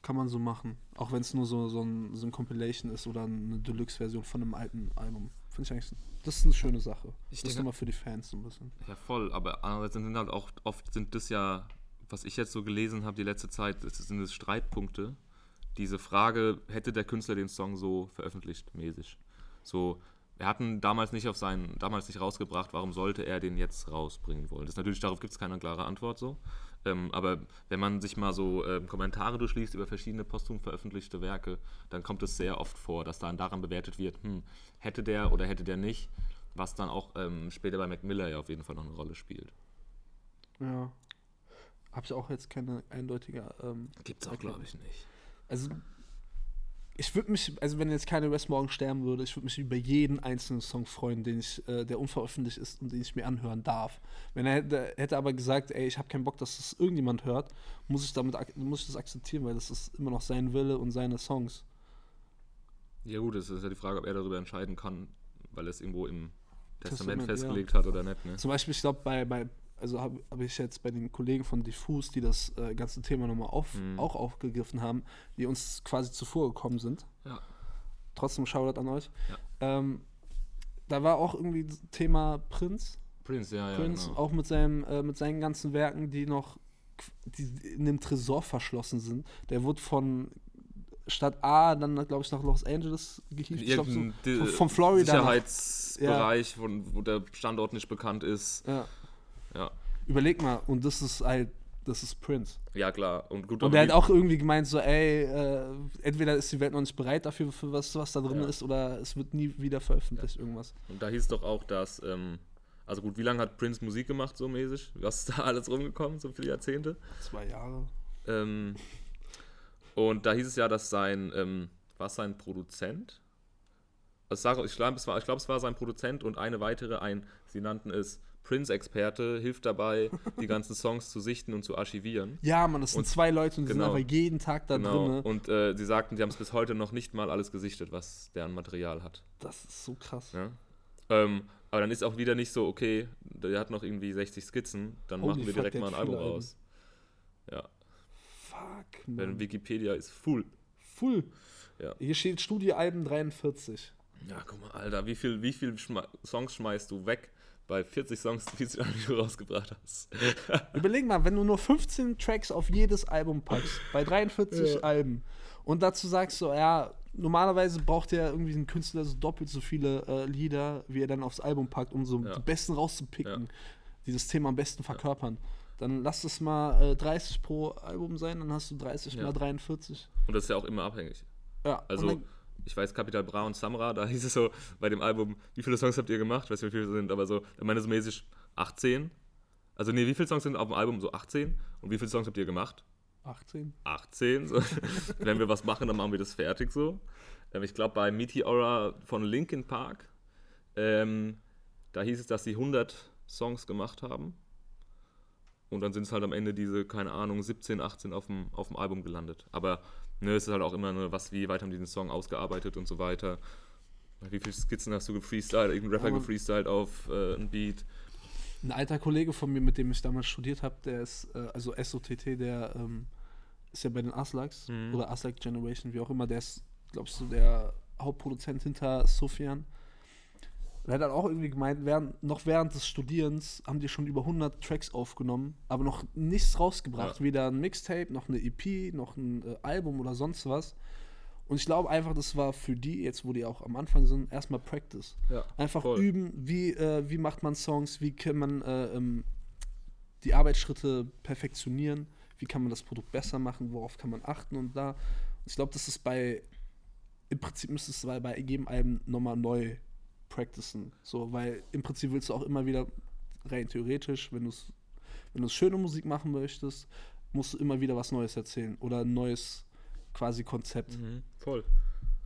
Speaker 1: kann man so machen. Auch wenn es nur so, so, ein, so ein Compilation ist oder eine Deluxe-Version von einem alten Album. Finde ich eigentlich, das ist eine schöne Sache.
Speaker 2: Ich
Speaker 1: das ist nochmal für die Fans so ein bisschen.
Speaker 2: Ja, voll, aber andererseits sind halt auch oft sind das ja, was ich jetzt so gelesen habe die letzte Zeit, das sind es Streitpunkte. Diese Frage, hätte der Künstler den Song so veröffentlicht, mäßig. So, er hat ihn damals nicht auf seinen, damals nicht rausgebracht, warum sollte er den jetzt rausbringen wollen? Das ist natürlich, darauf gibt es keine klare Antwort so. Ähm, aber wenn man sich mal so ähm, Kommentare durchliest über verschiedene posthum veröffentlichte Werke, dann kommt es sehr oft vor, dass dann daran bewertet wird, hm, hätte der oder hätte der nicht, was dann auch ähm, später bei Mac Miller ja auf jeden Fall noch eine Rolle spielt.
Speaker 1: Ja. Habe ich auch jetzt keine eindeutige. Ähm,
Speaker 2: Gibt's auch, glaube ich, nicht.
Speaker 1: also ich würde mich, also wenn jetzt Kanye West morgen sterben würde, ich würde mich über jeden einzelnen Song freuen, den ich, äh, der unveröffentlicht ist und den ich mir anhören darf. Wenn er hätte, hätte aber gesagt, ey, ich habe keinen Bock, dass das irgendjemand hört, muss ich damit, muss ich das akzeptieren, weil das ist immer noch sein Wille und seine Songs.
Speaker 2: Ja gut, es ist ja die Frage, ob er darüber entscheiden kann, weil er es irgendwo im Testament,
Speaker 1: Testament,
Speaker 2: festgelegt hat oder nicht. Ne?
Speaker 1: Zum Beispiel, ich glaube, bei, bei, also habe hab ich jetzt bei den Kollegen von Diffus, die das äh, ganze Thema nochmal auf,
Speaker 2: Mhm.
Speaker 1: auch aufgegriffen haben, die uns quasi zuvor gekommen sind.
Speaker 2: Ja.
Speaker 1: Trotzdem Shoutout an euch.
Speaker 2: Ja.
Speaker 1: Ähm, da war auch irgendwie Thema Prinz.
Speaker 2: Prince, ja, ja.
Speaker 1: Prince,
Speaker 2: genau.
Speaker 1: auch mit, seinem, äh, mit seinen ganzen Werken, die noch die in einem Tresor verschlossen sind. Der wurde von Stadt A dann, glaube ich, nach Los Angeles gehievt. Ich glaub, so, von, von Florida
Speaker 2: Sicherheitsbereich, von, wo der Standort nicht bekannt ist.
Speaker 1: ja.
Speaker 2: Ja,
Speaker 1: Überleg mal, und das ist halt, das ist Prince.
Speaker 2: ja klar. Und gut,
Speaker 1: Und der hat auch irgendwie gemeint, so, ey, äh, entweder ist die Welt noch nicht bereit dafür, für was, was da drin
Speaker 2: Ja.
Speaker 1: ist, oder es wird nie wieder veröffentlicht, irgendwas.
Speaker 2: Und da hieß doch auch, dass, ähm, also gut, wie lange hat Prince Musik gemacht, so mäßig? Was ist da alles rumgekommen, so viele Jahrzehnte?
Speaker 1: Zwei Jahre.
Speaker 2: Ähm, und da hieß es ja, dass sein, ähm, war es sein Produzent? Also ich glaube, es, war, ich glaub, es war sein Produzent und eine weitere, ein, sie nannten es Prince-Experte, hilft dabei, die ganzen Songs zu sichten und zu archivieren.
Speaker 1: Ja, man, das sind
Speaker 2: Und-
Speaker 1: zwei Leute und die
Speaker 2: genau.
Speaker 1: sind einfach jeden Tag da
Speaker 2: Genau.
Speaker 1: drin.
Speaker 2: Und äh, sie sagten, sie haben es bis heute noch nicht mal alles gesichtet, was der an Material hat.
Speaker 1: Das ist so krass.
Speaker 2: Ja? Ähm, aber dann ist auch wieder nicht so, okay, der hat noch irgendwie 60 Skizzen, dann
Speaker 1: Holy
Speaker 2: machen wir
Speaker 1: fuck,
Speaker 2: direkt mal ein Album
Speaker 1: viele Alben.
Speaker 2: raus. Ja,
Speaker 1: Fuck,
Speaker 2: denn
Speaker 1: man.
Speaker 2: Wikipedia ist full.
Speaker 1: Full.
Speaker 2: Ja.
Speaker 1: Hier steht Studioalben 43.
Speaker 2: Ja, guck mal, Alter, wie viel, wie viel Songs schmeißt du weg bei 40 Songs, die du rausgebracht hast?
Speaker 1: Überleg mal, wenn du nur 15 Tracks auf jedes Album packst, bei 43
Speaker 2: Ja.
Speaker 1: Alben, und dazu sagst du, ja, normalerweise braucht ja irgendwie ein Künstler so doppelt so viele äh, Lieder, wie er dann aufs Album packt, um so
Speaker 2: Ja.
Speaker 1: die besten rauszupicken,
Speaker 2: Ja.
Speaker 1: die das Thema am besten verkörpern. Dann lass es mal äh, 30 pro Album sein, dann hast du 30
Speaker 2: Ja.
Speaker 1: mal 43.
Speaker 2: Und das ist ja auch immer abhängig.
Speaker 1: Ja,
Speaker 2: Also,
Speaker 1: und
Speaker 2: ich weiß, Capital Bra und Samra, da hieß es so bei dem Album, wie viele Songs habt ihr gemacht? Ich weiß nicht, wie viele sind, aber so, da meine so mäßig 18. Also, nee, wie viele Songs sind auf dem Album? So 18. Und wie viele Songs habt ihr gemacht?
Speaker 1: dann 18.
Speaker 2: 18. So. Wenn wir was machen, dann machen wir das fertig so. Ähm, ich glaube, bei Meteora von Linkin Park, ähm, da hieß es, dass sie 100 Songs gemacht haben. Und dann sind es halt am Ende diese, keine Ahnung, 17, 18 auf dem, auf dem Album gelandet. Aber ne, es ist halt auch immer nur, was, wie weit haben die den Song ausgearbeitet und so weiter. Wie viele Skizzen hast du gefreestylt, irgendein Rapper
Speaker 1: Mann.
Speaker 2: gefreestylt auf äh, ein Beat?
Speaker 1: Ein alter Kollege von mir, mit dem ich damals studiert habe, der ist, äh, also SOTT, der ähm, ist ja bei den Aslaks
Speaker 2: Mhm.
Speaker 1: oder Aslak Generation, wie auch immer, der ist, glaubst du, der Hauptproduzent hinter Sofian. Der hat dann auch irgendwie gemeint, während, noch während des Studierens haben die schon über 100 Tracks aufgenommen, aber noch nichts rausgebracht.
Speaker 2: Ja.
Speaker 1: Weder ein Mixtape, noch eine EP, noch ein äh, Album oder sonst was. Und ich glaube einfach, das war für die, jetzt wo die auch am Anfang sind, erstmal Practice.
Speaker 2: Ja,
Speaker 1: Einfach
Speaker 2: voll.
Speaker 1: üben, wie, äh, wie macht man Songs, wie kann man äh, ähm, die Arbeitsschritte perfektionieren, wie kann man das Produkt besser machen, worauf kann man achten und da. Ich glaube, das ist bei, im Prinzip müsste es bei jedem Album nochmal neu practicen. So, weil im Prinzip willst du auch immer wieder, rein theoretisch, wenn du es wenn schöne Musik machen möchtest, musst du immer wieder was Neues erzählen oder ein neues quasi Konzept.
Speaker 2: Mhm, voll.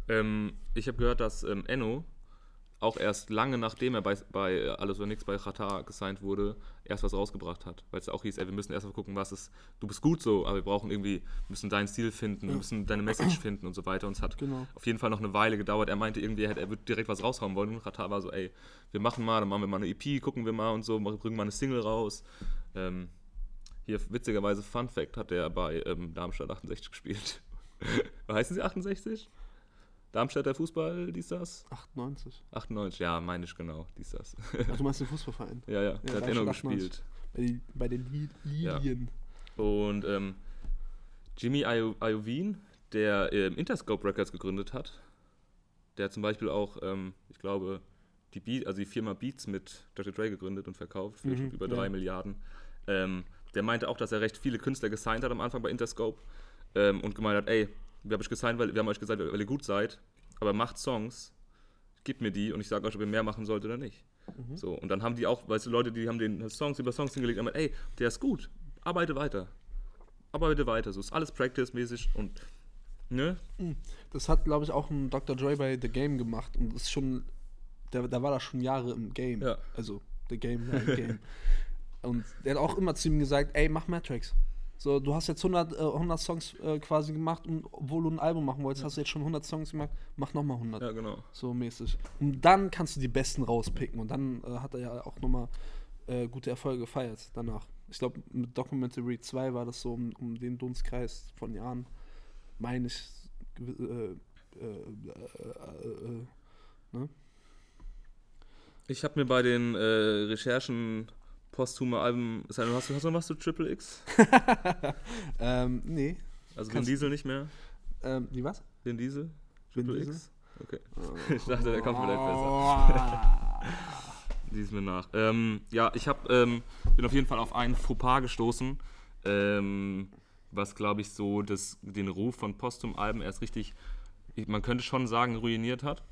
Speaker 2: Ähm, ich habe gehört, dass ähm, Enno auch erst lange nachdem er bei, bei Alles oder Nix bei Qatar gesigned wurde, erst was rausgebracht hat. Weil es auch hieß, ey, wir müssen erst mal gucken, was ist. Du bist gut so, aber wir brauchen irgendwie, müssen deinen Stil finden, wir
Speaker 1: Ja.
Speaker 2: müssen deine Message finden und so weiter. Und es hat
Speaker 1: Genau.
Speaker 2: auf jeden Fall noch eine Weile gedauert. Er meinte irgendwie, er, hätte- er würde direkt was raushauen wollen. Und Qatar war so, ey, wir machen mal, dann machen wir mal eine EP, gucken wir mal und so, bringen mal eine Single raus. Ähm, hier witzigerweise, Fun Fact, hat er bei ähm, Darmstadt 68 gespielt. Heißen sie 68? Darmstädter Fußball, dies, das?
Speaker 1: 98.
Speaker 2: 98, ja, meine ich genau, dies, das.
Speaker 1: Ach, du meinst den Fußballverein?
Speaker 2: ja, ja, der hat Enno
Speaker 1: 98.
Speaker 2: gespielt.
Speaker 1: Bei, den- bei den Li
Speaker 2: Ja.
Speaker 1: Lilien.
Speaker 2: Und ähm, Jimmy Io- Iovine, der ähm, Interscope Records gegründet hat, der hat zum Beispiel auch, ähm, ich glaube, die, Beat, also die Firma Beats mit Dr. Dre gegründet und verkauft für
Speaker 1: Mhm,
Speaker 2: über drei
Speaker 1: ja.
Speaker 2: Milliarden. Ähm, der meinte auch, dass er recht viele Künstler gesigned hat am Anfang bei Interscope ähm, und gemeint hat, ey, wir haben euch gesigned, weil wir haben euch gesagt, weil ihr gut seid, aber macht Songs, gebt mir die und ich sage euch, ob ihr mehr machen sollt oder nicht.
Speaker 1: Mhm.
Speaker 2: So, und dann haben die auch, weißt du, Leute, die haben den Songs über Songs hingelegt und haben gesagt, ey, der ist gut, arbeite weiter. Arbeite weiter. So ist alles Practice-mäßig und Ne?
Speaker 1: Das hat, glaube ich, auch ein Dr. Dre bei The Game gemacht und ist schon, der, da war da schon Jahre im Game.
Speaker 2: Ja.
Speaker 1: Also The Game, ja, Game. und der hat auch immer zu ihm gesagt, ey, mach mehr Tracks. So, du hast jetzt 100, äh, 100 Songs äh, quasi gemacht und obwohl du ein Album machen wolltest, hast du jetzt schon 100 Songs gemacht, mach nochmal 100.
Speaker 2: Ja, genau.
Speaker 1: So mäßig. Und dann kannst du die besten rauspicken. Und dann äh, hat er ja auch nochmal äh, gute Erfolge gefeiert danach. Ich glaube, mit Documentary 2 war das so um, um den Dunstkreis von Jahren, meine ich. Äh, äh, ne?
Speaker 2: Ich habe mir bei den Recherchen posthume Alben. Hast du, hast du noch was zu Triple X?
Speaker 1: ähm, nee.
Speaker 2: Also den Diesel nicht mehr?
Speaker 1: Ähm, die was?
Speaker 2: Den Diesel? Triple
Speaker 1: Diesel?
Speaker 2: X? Okay. Ich dachte, der kommt vielleicht besser. Lies mir nach. Ähm, ja, ich hab, ähm, bin auf jeden Fall auf einen Fauxpas gestoßen, ähm, was, glaube ich, so das, den Ruf von Posthum-Alben erst richtig, ich- man könnte schon sagen, ruiniert hat.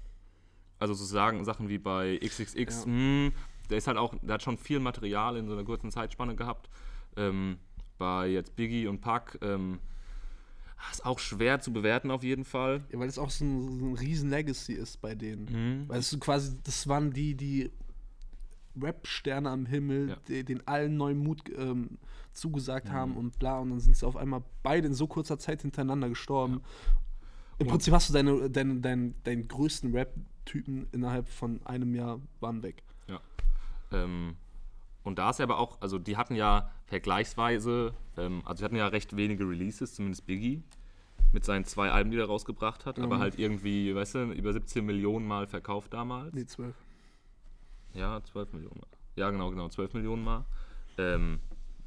Speaker 2: Also so sagen, Sachen wie bei XXX,
Speaker 1: Ja.
Speaker 2: hm, der ist halt auch, der hat schon viel Material in so einer kurzen Zeitspanne gehabt. Ähm, bei jetzt Biggie und Pac, ähm, ist auch schwer zu bewerten auf jeden Fall.
Speaker 1: Ja, weil es auch so ein, so ein riesen Legacy ist bei denen.
Speaker 2: Mhm.
Speaker 1: Weil es quasi, das waren die, die Rap-Sterne am Himmel,
Speaker 2: Ja.
Speaker 1: die, den allen neuen Mut ähm, zugesagt haben und bla. Und dann sind sie auf einmal beide in so kurzer Zeit hintereinander gestorben. Im
Speaker 2: Und-
Speaker 1: Prinzip hast du deine, deine, deinen, deinen größten Rap-Typen innerhalb von einem Jahr waren weg.
Speaker 2: Ähm, und da ist ja aber auch, also die hatten ja vergleichsweise, ähm, also die hatten ja recht wenige Releases, zumindest Biggie, mit seinen zwei Alben, die er rausgebracht hat, aber
Speaker 1: Mhm.
Speaker 2: halt irgendwie, weißt du, über 17 Millionen Mal verkauft damals.
Speaker 1: Nee, zwölf.
Speaker 2: Ja, 12 Millionen Mal. Ja, genau, genau, 12 Millionen Mal. Ähm,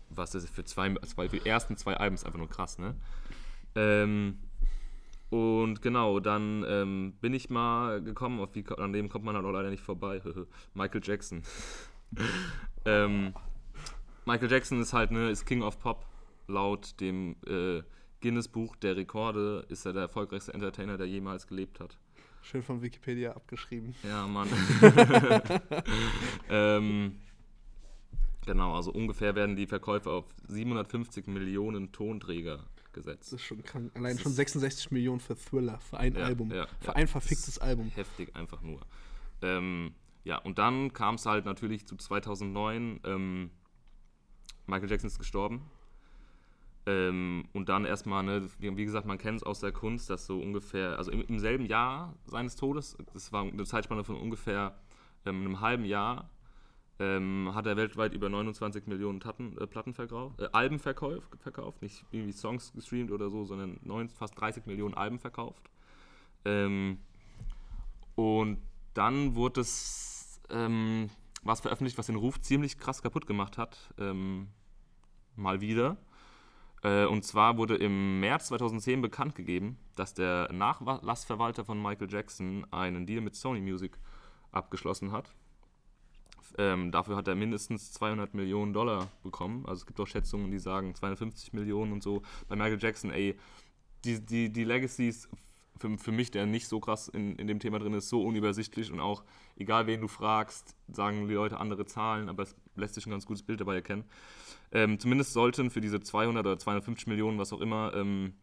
Speaker 2: was das für zwei, für die ersten zwei Alben ist einfach nur krass, ne? Ähm, und genau, dann ähm, bin ich mal gekommen, auf wie, an dem kommt man halt auch leider nicht vorbei. Michael Jackson. ähm, Michael Jackson ist halt, ne, ist King of Pop. Laut dem äh, Guinness-Buch der Rekorde ist er der erfolgreichste Entertainer, der jemals gelebt hat.
Speaker 1: Schön von Wikipedia abgeschrieben.
Speaker 2: Ja, Mann. ähm, genau, also ungefähr werden die Verkäufe auf 750 Millionen Tonträger
Speaker 1: Das
Speaker 2: gesetzt.
Speaker 1: ist schon krank. Allein
Speaker 2: Das
Speaker 1: schon
Speaker 2: ist-
Speaker 1: 66 Millionen für Thriller, für ein
Speaker 2: Ja,
Speaker 1: Album.
Speaker 2: ja,
Speaker 1: für
Speaker 2: ja.
Speaker 1: ein verficktes Album.
Speaker 2: Heftig einfach nur. Ähm, ja, und dann kam es halt natürlich zu 2009. Ähm, Michael Jackson ist gestorben. Ähm, und dann erstmal, ne, wie gesagt, man kennt es aus der Kunst, dass so ungefähr, also im, im selben Jahr seines Todes, das war eine Zeitspanne von ungefähr ähm, einem halben Jahr, ähm, hat er weltweit über 29 Millionen Tatten, äh, Platten verkauft, äh, Alben verkauft, verkauft, nicht irgendwie Songs gestreamt oder so, sondern neun, fast 30 Millionen Alben verkauft. Ähm, und dann wurde es ähm, was veröffentlicht, was den Ruf ziemlich krass kaputt gemacht hat. Ähm, mal wieder. Äh, und zwar wurde im März 2010 bekannt gegeben, dass der Nachlassverwalter von Michael Jackson einen Deal mit Sony Music abgeschlossen hat. Ähm, dafür hat er mindestens 200 Millionen Dollar bekommen. Also es gibt auch Schätzungen, die sagen 250 Millionen und so. Bei Michael Jackson, ey, die, die, die Legacies für, für mich, der nicht so krass in, in dem Thema drin ist, so unübersichtlich und auch, egal wen du fragst, sagen die Leute andere Zahlen, aber es lässt sich ein ganz gutes Bild dabei erkennen. Ähm, zumindest sollten für diese 200 oder 250 Millionen, was auch immer, ähm,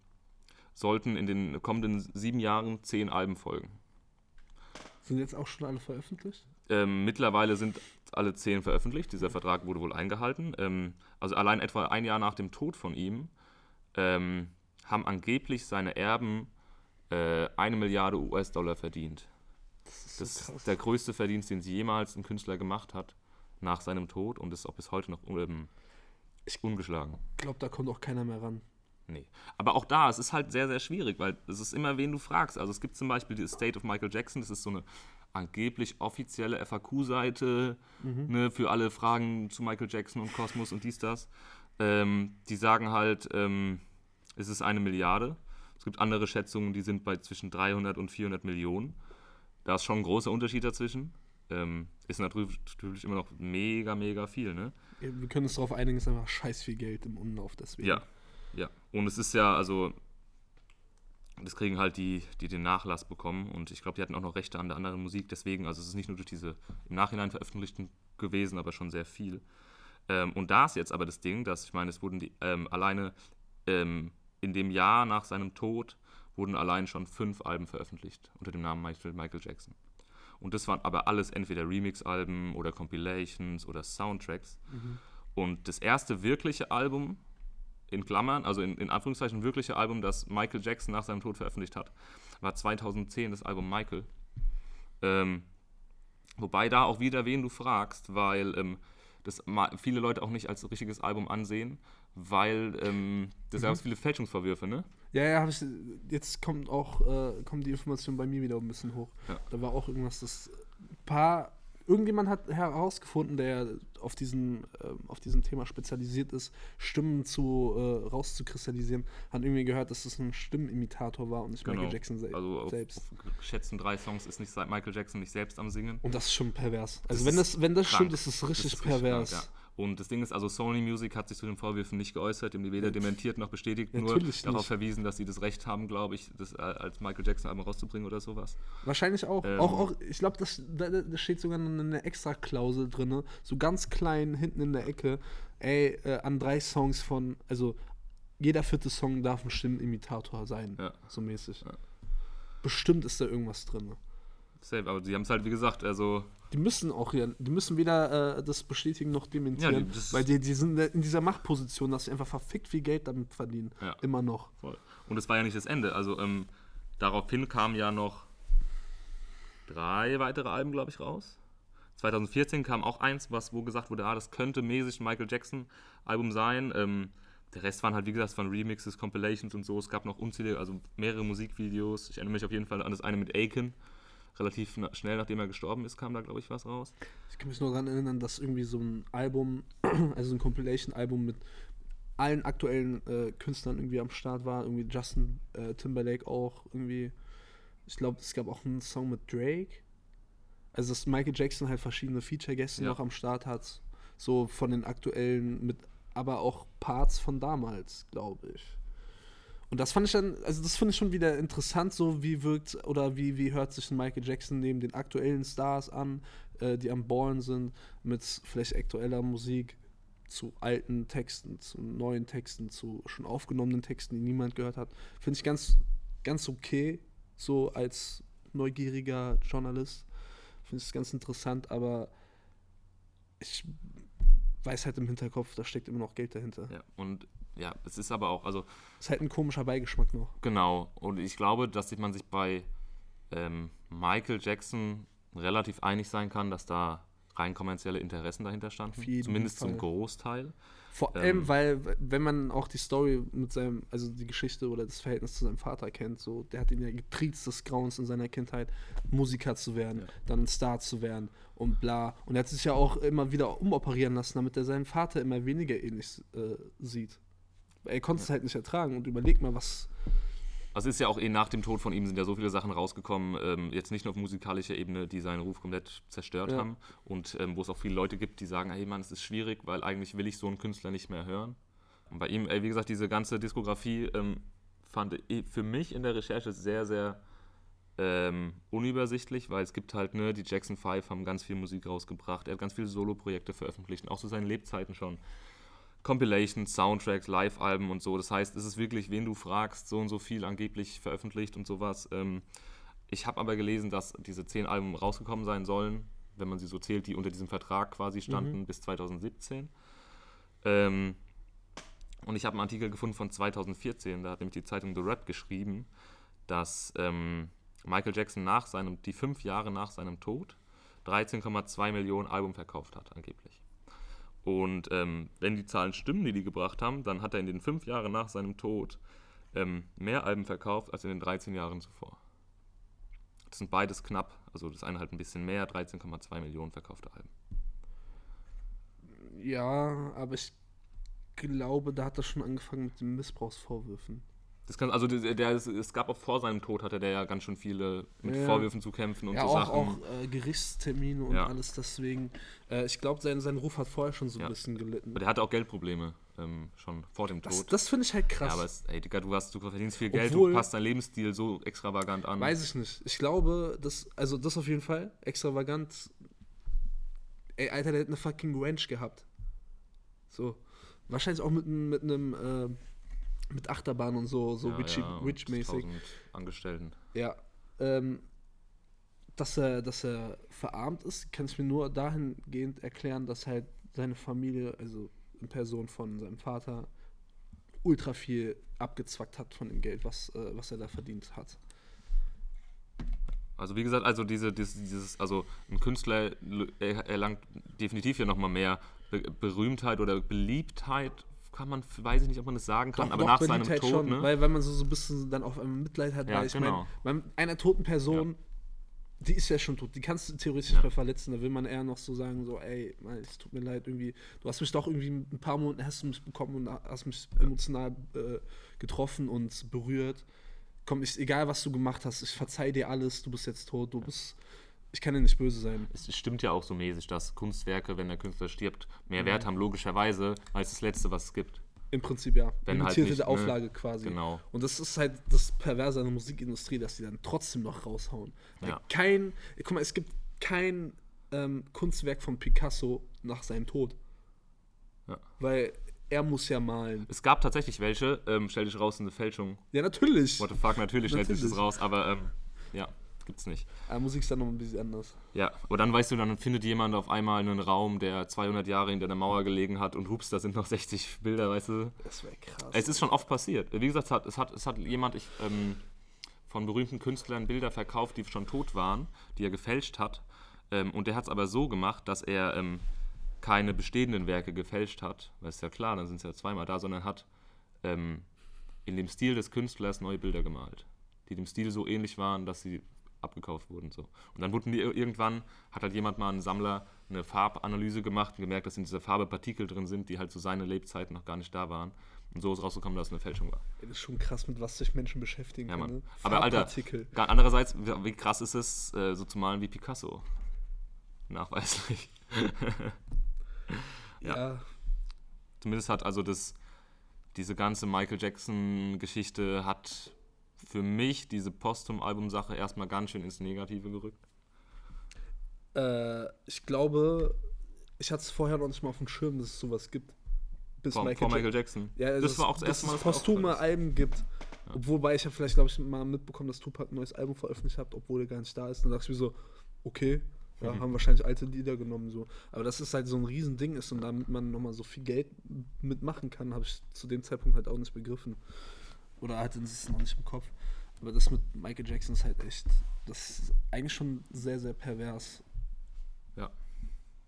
Speaker 2: sollten in den kommenden sieben Jahren zehn Alben folgen.
Speaker 1: Sind jetzt auch schon alle veröffentlicht?
Speaker 2: Ähm, mittlerweile sind alle zehn veröffentlicht. Dieser Vertrag wurde wohl eingehalten. Ähm, also allein etwa ein Jahr nach dem Tod von ihm ähm, haben angeblich seine Erben äh, eine Milliarde US-Dollar verdient.
Speaker 1: Das
Speaker 2: Das ist der größte Verdienst, den sie jemals ein Künstler gemacht hat nach seinem Tod und ist auch bis heute noch ähm, ungeschlagen.
Speaker 1: Ich glaube, da kommt auch keiner mehr ran.
Speaker 2: Nee. Aber auch da, es ist halt sehr, sehr schwierig, weil es ist immer, wen du fragst. Also es gibt zum Beispiel die Estate of Michael Jackson, das ist so eine angeblich offizielle FAQ-Seite ne, für alle Fragen zu Michael Jackson und Kosmos und dies, das. Ähm, die sagen halt, ähm, es ist eine Milliarde. Es gibt andere Schätzungen, die sind bei zwischen 300 und 400 Millionen. Da ist schon ein großer Unterschied dazwischen. Ähm, ist natürlich immer noch mega, mega viel, ne?
Speaker 1: Wir können uns darauf einigen, es ist einfach scheiß viel Geld im Umlauf deswegen.
Speaker 2: Ja, ja. Und es ist ja, also, das kriegen halt die, die den Nachlass bekommen. Und ich glaube, die hatten auch noch Rechte an der anderen Musik. Deswegen, also es ist nicht nur durch diese im Nachhinein veröffentlichten gewesen, aber schon sehr viel. Ähm, und da ist jetzt aber das Ding, dass, ich meine, es wurden die ähm, alleine ähm, in dem Jahr nach seinem Tod wurden allein schon fünf Alben veröffentlicht unter dem Namen Michael, Michael Jackson. Und das waren aber alles entweder Remix-Alben oder Compilations oder Soundtracks. Und das erste wirkliche Album, in Klammern, also in, in Anführungszeichen wirkliche Album, das Michael Jackson nach seinem Tod veröffentlicht hat, war 2010 das Album Michael. Ähm, wobei da auch wieder wen du fragst, weil ähm, das viele Leute auch nicht als richtiges Album ansehen, weil ähm, das gab viele Fälschungsvorwürfe, ne?
Speaker 1: Ja, ja, hab ich, jetzt kommt auch äh, kommt die Information bei mir wieder ein bisschen hoch.
Speaker 2: Ja.
Speaker 1: Da war auch irgendwas, das paar, irgendjemand hat herausgefunden, der auf diesem, ähm, auf diesem Thema spezialisiert ist, Stimmen zu äh, rauszukristallisieren, hat irgendwie gehört, dass das ein Stimmenimitator war und nicht Michael Jackson sel
Speaker 2: Also auf,
Speaker 1: selbst.
Speaker 2: auf geschätzten drei Songs ist nicht seit Michael Jackson nicht selbst am Singen.
Speaker 1: Und das ist schon pervers. Also
Speaker 2: Das
Speaker 1: wenn das, wenn das stimmt, ist es richtig
Speaker 2: ist
Speaker 1: pervers.
Speaker 2: krank, ja. Und das Ding ist, also Sony Music hat sich zu den Vorwürfen nicht geäußert, die weder dementiert noch bestätigt, nur
Speaker 1: Natürlich
Speaker 2: darauf
Speaker 1: nicht.
Speaker 2: verwiesen, dass sie das Recht haben, glaube ich, das äh, als Michael Jackson Album rauszubringen oder sowas.
Speaker 1: Wahrscheinlich auch.
Speaker 2: Ähm.
Speaker 1: auch, auch ich glaube, das, da, da steht sogar eine extra Klausel drin, so ganz klein hinten in der Ecke. Ey, äh, an drei Songs von, also jeder vierte Song darf ein Stimmenimitator sein,
Speaker 2: Ja.
Speaker 1: so mäßig.
Speaker 2: Ja.
Speaker 1: Bestimmt ist da irgendwas drin.
Speaker 2: Safe, aber sie haben es halt, wie gesagt, also
Speaker 1: Die müssen auch, ja, die müssen weder äh, das bestätigen noch dementieren,
Speaker 2: Ja, die-
Speaker 1: weil die, die sind in dieser Machtposition, dass sie einfach verfickt viel Geld damit verdienen.
Speaker 2: Ja.
Speaker 1: Immer noch.
Speaker 2: Voll. Und es war ja nicht das Ende. Also ähm, daraufhin kamen ja noch drei weitere Alben, glaube ich, raus. 2014 kam auch eins, was wo gesagt wurde, ah, das könnte mäßig ein Michael Jackson Album sein. Ähm, der Rest waren halt, wie gesagt, es waren Remixes, Compilations und so. Es gab noch unzählige, also mehrere Musikvideos. Ich erinnere mich auf jeden Fall an das eine mit Aiken. Relativ schnell, nachdem er gestorben ist, kam da, glaube ich, was raus.
Speaker 1: Ich kann mich nur daran erinnern, dass irgendwie so ein Album, also ein Compilation-Album mit allen aktuellen äh, Künstlern irgendwie am Start war. Irgendwie Justin äh, Timberlake auch irgendwie. Ich glaube, es gab auch einen Song mit Drake. Also, dass Michael Jackson halt verschiedene Feature-Gäste
Speaker 2: Ja.
Speaker 1: noch am Start hat. So von den aktuellen, mit aber auch Parts von damals, glaube ich. Und das fand ich dann, also das finde ich schon wieder interessant, so wie wirkt oder wie, wie hört sich ein Michael Jackson neben den aktuellen Stars an, äh, die am Ballen sind, mit vielleicht aktueller Musik zu alten Texten, zu neuen Texten, zu schon aufgenommenen Texten, die niemand gehört hat. Finde ich ganz, ganz okay, so als neugieriger Journalist. Finde ich es ganz interessant, aber ich weiß halt im Hinterkopf, da steckt immer noch Geld dahinter.
Speaker 2: Ja, und ja, es ist aber auch, also
Speaker 1: Ist halt ein komischer Beigeschmack noch.
Speaker 2: Genau, und ich glaube, dass man sich bei ähm, Michael Jackson relativ einig sein kann, dass da rein kommerzielle Interessen dahinter standen. Zumindest zum
Speaker 1: Fall.
Speaker 2: Großteil.
Speaker 1: Vor
Speaker 2: Ähm,
Speaker 1: allem, weil, w- wenn man auch die Story mit seinem, also die Geschichte oder das Verhältnis zu seinem Vater kennt, so, der hat ihn ja getriezt des Grauens in seiner Kindheit, Musiker zu werden,
Speaker 2: Ja.
Speaker 1: dann ein Star zu werden und bla. Und er hat sich ja auch immer wieder umoperieren lassen, damit er seinen Vater immer weniger ähnlich äh, sieht. Er konnte es halt nicht ertragen und überleg mal, was.
Speaker 2: Also es ist ja auch eh nach dem Tod von ihm sind ja so viele Sachen rausgekommen, ähm, jetzt nicht nur auf musikalischer Ebene, die seinen Ruf komplett zerstört
Speaker 1: Ja.
Speaker 2: haben und ähm, wo es auch viele Leute gibt, die sagen, hey Mann, es ist schwierig, weil eigentlich will ich so einen Künstler nicht mehr hören. Und bei ihm, ey, wie gesagt, diese ganze Diskografie ähm, fand ich für mich in der Recherche sehr, sehr ähm, unübersichtlich, weil es gibt halt, ne, die Jackson 5 haben ganz viel Musik rausgebracht, er hat ganz viele Solo-Projekte veröffentlicht, auch zu seinen Lebzeiten schon. Compilations, Soundtracks, Live-Alben und so. Das heißt, es ist wirklich, wen du fragst, so und so viel angeblich veröffentlicht und sowas. Ähm, ich habe aber gelesen, dass diese zehn Alben rausgekommen sein sollen, wenn man sie so zählt, die unter diesem Vertrag quasi standen bis 2017. Ähm, und ich habe einen Artikel gefunden von 2014, da hat nämlich die Zeitung The Rap geschrieben, dass ähm, Michael Jackson nach seinem, die fünf Jahre nach seinem Tod 13,2 Millionen Album verkauft hat, angeblich. Und ähm, wenn die Zahlen stimmen, die die gebracht haben, dann hat er in den fünf Jahren nach seinem Tod ähm, mehr Alben verkauft als in den 13 Jahren zuvor. Das sind beides knapp, also das eine halt ein bisschen mehr, 13,2 Millionen verkaufte Alben.
Speaker 1: Ja, aber ich glaube, da hat er schon angefangen mit den Missbrauchsvorwürfen.
Speaker 2: Das kann, also der, der, es gab auch vor seinem Tod, hatte der ja ganz schön viele mit
Speaker 1: Ja.
Speaker 2: Vorwürfen zu kämpfen und
Speaker 1: ja,
Speaker 2: so
Speaker 1: auch,
Speaker 2: Sachen.
Speaker 1: auch äh, Gerichtstermine und
Speaker 2: Ja.
Speaker 1: alles deswegen. Äh, ich glaube, sein, sein Ruf hat vorher schon so ein bisschen gelitten.
Speaker 2: Aber der hatte auch Geldprobleme ähm, schon vor dem
Speaker 1: Das,
Speaker 2: Tod.
Speaker 1: das finde ich halt krass.
Speaker 2: ja, aber es, ey, Digga, du, hast, du verdienst viel Geld,
Speaker 1: Obwohl-
Speaker 2: du passt deinen Lebensstil so extravagant an.
Speaker 1: Weiß ich nicht. Ich glaube, das, also das auf jeden Fall, extravagant. Ey, Alter, der hat eine fucking Ranch gehabt. So. Wahrscheinlich auch mit, einem- mit einem, äh, Mit Achterbahn und so, so
Speaker 2: Ja,
Speaker 1: witchy,
Speaker 2: ja,
Speaker 1: witch-mäßig.
Speaker 2: 1000 Angestellten.
Speaker 1: Ja. Ähm, dass er, dass er verarmt ist, kann ich mir nur dahingehend erklären, dass halt seine Familie, also in Person von seinem Vater, ultra viel abgezwackt hat von dem Geld, was, äh, was er da verdient hat.
Speaker 2: Also wie gesagt, also diese, dieses, dieses also ein Künstler er- erlangt definitiv ja nochmal mehr Be Berühmtheit oder Beliebtheit, kann man, weiß ich nicht, ob man das sagen kann, aber nach seinem
Speaker 1: Beliebtheit
Speaker 2: Tod, ne?
Speaker 1: weil, weil man so, so ein bisschen dann auf einmal Mitleid hat,
Speaker 2: Ja,
Speaker 1: weil ich
Speaker 2: genau.
Speaker 1: meine, bei einer toten Person, die ist ja schon tot, die kannst du theoretisch
Speaker 2: Ja.
Speaker 1: verletzen, da will man eher noch so sagen, so, ey, es tut mir leid, irgendwie, du hast mich doch irgendwie ein paar Monate, hast du mich bekommen und hast mich emotional äh, getroffen und berührt. Komm, ist egal, was du gemacht hast, ich verzeih dir alles, du bist jetzt tot, du bist, ich kann dir nicht böse sein.
Speaker 2: Es stimmt ja auch so mäßig, dass Kunstwerke, wenn der Künstler stirbt, mehr
Speaker 1: Mhm.
Speaker 2: Wert haben, logischerweise, als das Letzte, was es gibt.
Speaker 1: Im Prinzip ja.
Speaker 2: Wenn halt
Speaker 1: Limitierte
Speaker 2: nicht, ne?
Speaker 1: Auflage quasi.
Speaker 2: Genau.
Speaker 1: Und das ist halt das Perverse an der Musikindustrie, dass die dann trotzdem noch raushauen. Weil
Speaker 2: Ja.
Speaker 1: kein, guck mal, es gibt kein ähm, Kunstwerk von Picasso nach seinem Tod.
Speaker 2: Ja.
Speaker 1: Weil er muss ja malen.
Speaker 2: Es gab tatsächlich welche, ähm, stell dich raus, eine Fälschung.
Speaker 1: Ja, natürlich.
Speaker 2: What the fuck, natürlich stellt sich das
Speaker 1: Natürlich.
Speaker 2: raus, aber ähm, ja, gibt's nicht.
Speaker 1: Aber Musik ist dann noch ein bisschen anders.
Speaker 2: Ja, aber dann weißt du, dann findet jemand auf einmal einen Raum, der 200 Jahre hinter der Mauer gelegen hat und hups, da sind noch 60 Bilder, weißt du.
Speaker 1: Das wäre krass.
Speaker 2: Es ist schon oft passiert. Wie gesagt, es hat, es hat, es hat jemand ich, ähm, von berühmten Künstlern Bilder verkauft, die schon tot waren, die er gefälscht hat. Ähm, und der hat es aber so gemacht, dass er ähm, keine bestehenden Werke gefälscht hat, weil ist ja klar, dann sind es ja zweimal da, sondern hat ähm, in dem Stil des Künstlers neue Bilder gemalt, die dem Stil so ähnlich waren, dass sie abgekauft wurden. So. Und dann wurden die ir- irgendwann, hat halt jemand mal, ein Sammler, eine Farbanalyse gemacht und gemerkt, dass in dieser Farbe Partikel drin sind, die halt zu seiner Lebzeiten noch gar nicht da waren. Und so ist rausgekommen, dass es eine Fälschung war.
Speaker 1: Das ist schon krass, mit was sich Menschen beschäftigen
Speaker 2: Ja,
Speaker 1: können. Ne?
Speaker 2: Aber Alter, andererseits, wie wie krass ist es, äh, so zu malen wie Picasso? Nachweislich. ja.
Speaker 1: ja.
Speaker 2: Zumindest hat also das, diese ganze Michael Jackson-Geschichte hat für mich diese Posthum-Album-Sache erstmal ganz schön ins Negative gerückt.
Speaker 1: Äh, ich glaube, ich hatte es vorher noch nicht mal auf dem Schirm, dass es sowas gibt. Bis
Speaker 2: Vor,
Speaker 1: Michael,
Speaker 2: vor
Speaker 1: Jackson.
Speaker 2: Michael Jackson.
Speaker 1: Ja, also
Speaker 2: das war auch das erste Mal.
Speaker 1: es
Speaker 2: dass
Speaker 1: posthume
Speaker 2: aufgefallen
Speaker 1: Alben gibt. Obwohl, ich habe vielleicht, glaube ich, mal mitbekommen, dass Tupac ein neues Album veröffentlicht hat, obwohl er gar nicht da ist. Dann dachte ich mir so, okay, ja,
Speaker 2: Mhm.
Speaker 1: haben wahrscheinlich alte Lieder genommen. So. Aber dass es halt so ein Riesending ist und damit man nochmal so viel Geld mitmachen kann, habe ich zu dem Zeitpunkt halt auch nicht begriffen. Oder hatte es noch nicht im Kopf. Aber das mit Michael Jackson ist halt echt, das ist eigentlich schon sehr, sehr pervers.
Speaker 2: Ja.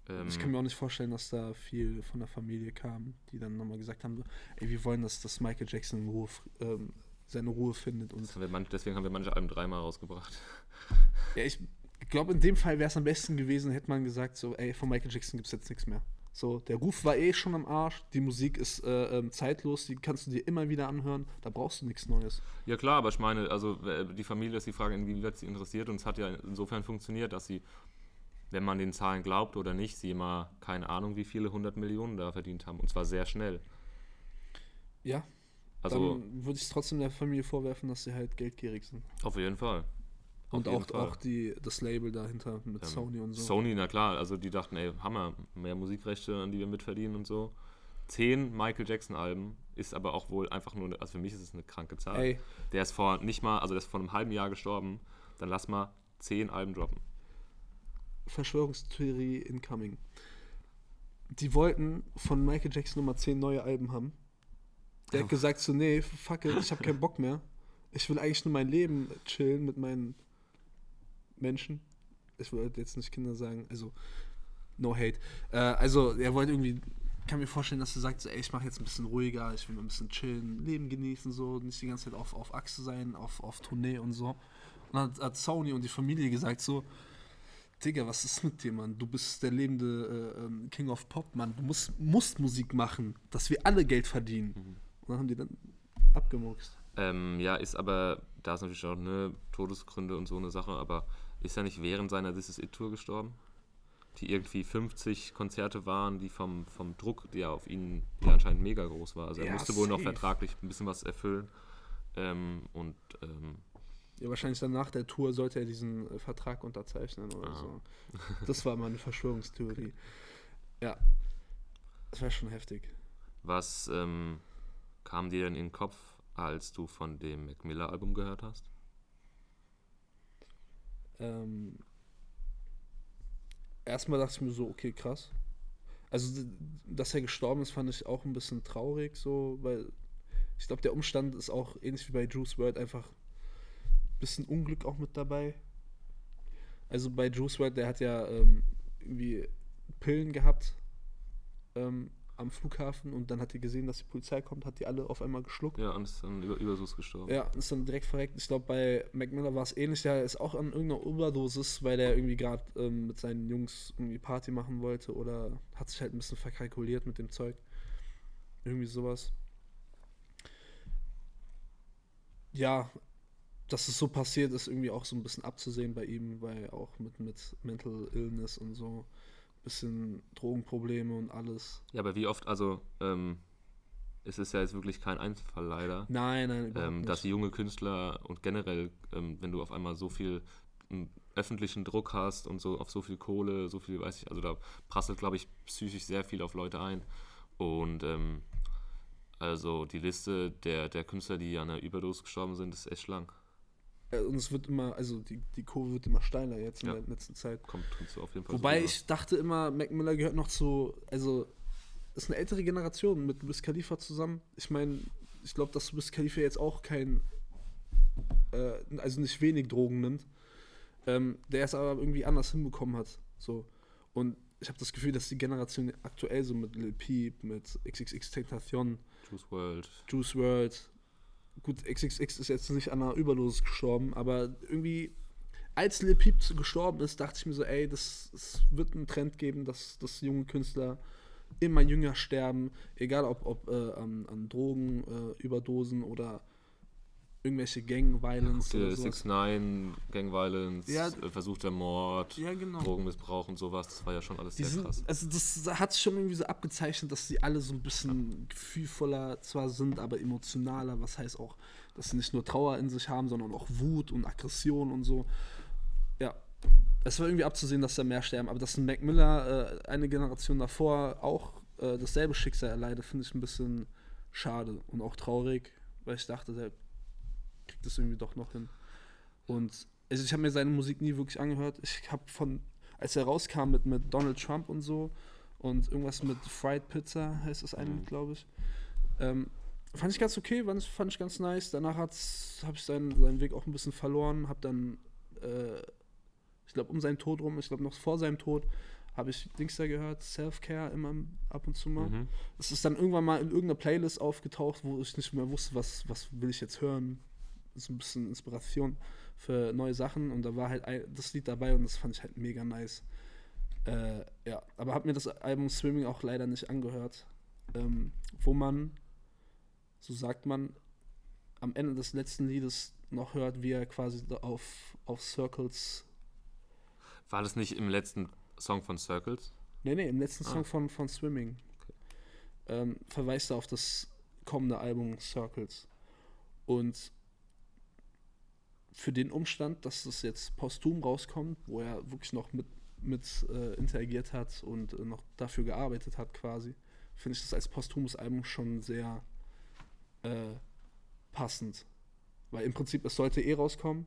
Speaker 2: Ähm,
Speaker 1: Ich kann mir auch nicht vorstellen, dass da viel von der Familie kam, die dann nochmal gesagt haben, ey, wir wollen, dass, dass Michael Jackson in Ruhe, ähm, seine Ruhe findet. Und
Speaker 2: haben wir manch, deswegen haben wir manche Alben dreimal rausgebracht.
Speaker 1: ja, ich glaube, in dem Fall wäre es am besten gewesen, hätte man gesagt, so, ey, von Michael Jackson gibt es jetzt nichts mehr. So, der Ruf war eh schon am Arsch, die Musik ist äh, ähm, zeitlos, die kannst du dir immer wieder anhören, da brauchst du nichts Neues.
Speaker 2: Ja klar, aber ich meine, also die Familie ist die Frage, inwieweit sie interessiert und es hat ja insofern funktioniert, dass sie, wenn man den Zahlen glaubt oder nicht, sie immer keine Ahnung, wie viele hundert Millionen da verdient haben und zwar sehr schnell.
Speaker 1: Ja,
Speaker 2: Also
Speaker 1: dann würde ich es trotzdem der Familie vorwerfen, dass sie halt geldgierig sind.
Speaker 2: auf jeden Fall.
Speaker 1: Und auch,
Speaker 2: Fall.
Speaker 1: auch die, das Label dahinter mit
Speaker 2: Ähm,
Speaker 1: Sony und so.
Speaker 2: Sony, na klar, also die dachten, ey, Hammer, mehr Musikrechte, an die wir mitverdienen und so. Zehn Michael Jackson-Alben ist aber auch wohl einfach nur, also für mich ist es eine kranke Zahl.
Speaker 1: Ey,
Speaker 2: Der ist vor nicht mal, also der ist vor einem halben Jahr gestorben. Dann lass mal zehn Alben droppen.
Speaker 1: Verschwörungstheorie incoming. Die wollten von Michael Jackson Nummer 10 neue Alben haben. Der hat gesagt so, nee, fuck it, ich habe keinen Bock mehr. Ich will eigentlich nur mein Leben chillen mit meinen Menschen. Ich wollte jetzt nicht Kinder sagen, also no hate. Äh, also er wollte irgendwie, kann mir vorstellen, dass er sagt, so, ey, ich mache jetzt ein bisschen ruhiger, ich will mal ein bisschen chillen, Leben genießen, so, nicht die ganze Zeit auf, auf Achse sein, auf, auf Tournee und so. Und dann hat, hat Sony und die Familie gesagt so, Digga, was ist mit dir, Mann? Du bist der lebende äh, ähm, King of Pop, Mann. Du musst, musst Musik machen, dass wir alle Geld verdienen. Und dann haben die dann abgemurkst.
Speaker 2: Ähm, ja, ist aber, da ist natürlich auch ne, Todesgründe und so eine Sache, aber ist er nicht während seiner This Is It Tour gestorben? Die irgendwie 50 Konzerte waren, die vom, vom Druck, der auf ihn ja anscheinend mega groß war. Also er
Speaker 1: Ja,
Speaker 2: musste wohl noch
Speaker 1: safe.
Speaker 2: vertraglich ein bisschen was erfüllen. Ähm, und ähm,
Speaker 1: Ja, wahrscheinlich dann nach der Tour sollte er diesen äh, Vertrag unterzeichnen oder
Speaker 2: Ah.
Speaker 1: so. Das war meine Verschwörungstheorie. Ja. Das wäre schon heftig.
Speaker 2: was ähm, kam dir denn in den Kopf, als du von dem Mac Miller Album gehört hast?
Speaker 1: Ähm, erstmal dachte ich mir so, okay, krass. Also, dass er gestorben ist, fand ich auch ein bisschen traurig, so, weil ich glaube, der Umstand ist auch ähnlich wie bei Juice WRLD einfach ein bisschen Unglück auch mit dabei. Also bei Juice WRLD, der hat ja ähm, irgendwie Pillen gehabt ähm, am Flughafen und dann hat die gesehen, dass die Polizei kommt, hat die alle auf einmal geschluckt.
Speaker 2: Ja, und ist dann über Übersus gestorben.
Speaker 1: Ja, ist dann direkt verreckt. Ich glaube, bei Mac Miller war es ähnlich. Der ist auch an irgendeiner Überdosis, weil der irgendwie gerade ähm, mit seinen Jungs irgendwie Party machen wollte oder hat sich halt ein bisschen verkalkuliert mit dem Zeug. Irgendwie sowas. Ja, dass es so passiert, ist irgendwie auch so ein bisschen abzusehen bei ihm, weil auch mit, mit Mental Illness und so bisschen Drogenprobleme und alles.
Speaker 2: Ja, aber wie oft, also, ähm, es ist ja jetzt wirklich kein Einzelfall leider.
Speaker 1: Nein, nein,
Speaker 2: ähm, dass junge Künstler und generell, ähm, wenn du auf einmal so viel ähm, öffentlichen Druck hast und so auf so viel Kohle, so viel, weiß ich, also da prasselt, glaube ich, psychisch sehr viel auf Leute ein. Und ähm, also die Liste der, der Künstler, die an einer Überdosis gestorben sind, ist echt lang.
Speaker 1: Äh, Und es wird immer, also die, die Kurve wird immer steiler jetzt in
Speaker 2: Ja.
Speaker 1: der letzten Zeit.
Speaker 2: Kommt uns auf jeden Fall
Speaker 1: Wobei
Speaker 2: so
Speaker 1: ich dachte immer, Mac Miller gehört noch zu, also ist eine ältere Generation mit Wiz Khalifa zusammen. Ich meine, ich glaube, dass Wiz Khalifa jetzt auch kein, äh, also nicht wenig Drogen nimmt. Ähm, der es aber irgendwie anders hinbekommen hat. So. Und ich habe das Gefühl, dass die Generation aktuell so mit Lil Peep, mit XXX Tentacion,
Speaker 2: Juice World.
Speaker 1: Juice World. Gut, XXX ist jetzt nicht an einer Überdosis gestorben, aber irgendwie, als Lil Peep gestorben ist, dachte ich mir so, ey, das, es wird einen Trend geben, dass, dass junge Künstler immer jünger sterben, egal ob, ob äh, an, an Drogen, äh, Überdosen oder irgendwelche Gang-Violence sowas.
Speaker 2: 6 9 Gang Violence,
Speaker 1: Ja.
Speaker 2: äh, versuchter Mord,
Speaker 1: Ja, genau.
Speaker 2: Drogenmissbrauch und sowas, das war ja schon alles
Speaker 1: Die
Speaker 2: sehr
Speaker 1: sind,
Speaker 2: krass.
Speaker 1: also das hat sich schon irgendwie so abgezeichnet, dass sie alle so ein bisschen gefühlvoller zwar sind, aber emotionaler, was heißt auch, dass sie nicht nur Trauer in sich haben, sondern auch Wut und Aggression und so. Ja, es war irgendwie abzusehen, dass da mehr sterben, aber dass ein Mac Miller äh, eine Generation davor auch äh, dasselbe Schicksal erleidet, finde ich ein bisschen schade und auch traurig, weil ich dachte, der kriegt das irgendwie doch noch hin. Und also ich habe mir seine Musik nie wirklich angehört. Ich habe von, als er rauskam mit, mit Donald Trump und so und irgendwas mit Fried Pizza heißt das eigentlich,
Speaker 2: Mhm.
Speaker 1: glaube ich. Ähm, fand ich ganz okay, fand, fand ich ganz nice. Danach habe ich seinen, seinen Weg auch ein bisschen verloren, habe dann, äh, ich glaube, um seinen Tod rum, ich glaube noch vor seinem Tod, habe ich Dings da gehört, Self-Care immer ab und zu mal.
Speaker 2: Mhm.
Speaker 1: Es ist dann irgendwann mal in irgendeiner Playlist aufgetaucht, wo ich nicht mehr wusste, was, was will ich jetzt hören. So ein bisschen Inspiration für neue Sachen und da war halt ein- das Lied dabei und das fand ich halt mega nice. Äh, ja, aber habe mir das Album Swimming auch leider nicht angehört, ähm, wo man, so sagt man, am Ende des letzten Liedes noch hört, wie er quasi auf, auf Circles,
Speaker 2: War das nicht im letzten Song von Circles?
Speaker 1: nee, nee, im letzten
Speaker 2: Ah.
Speaker 1: Song von, von Swimming, ähm, verweist er auf das kommende Album Circles. Und für den Umstand, dass das jetzt posthum rauskommt, wo er wirklich noch mit, mit äh, interagiert hat und äh, noch dafür gearbeitet hat quasi, finde ich das als posthumes Album schon sehr äh, passend. Weil im Prinzip, es sollte eh rauskommen.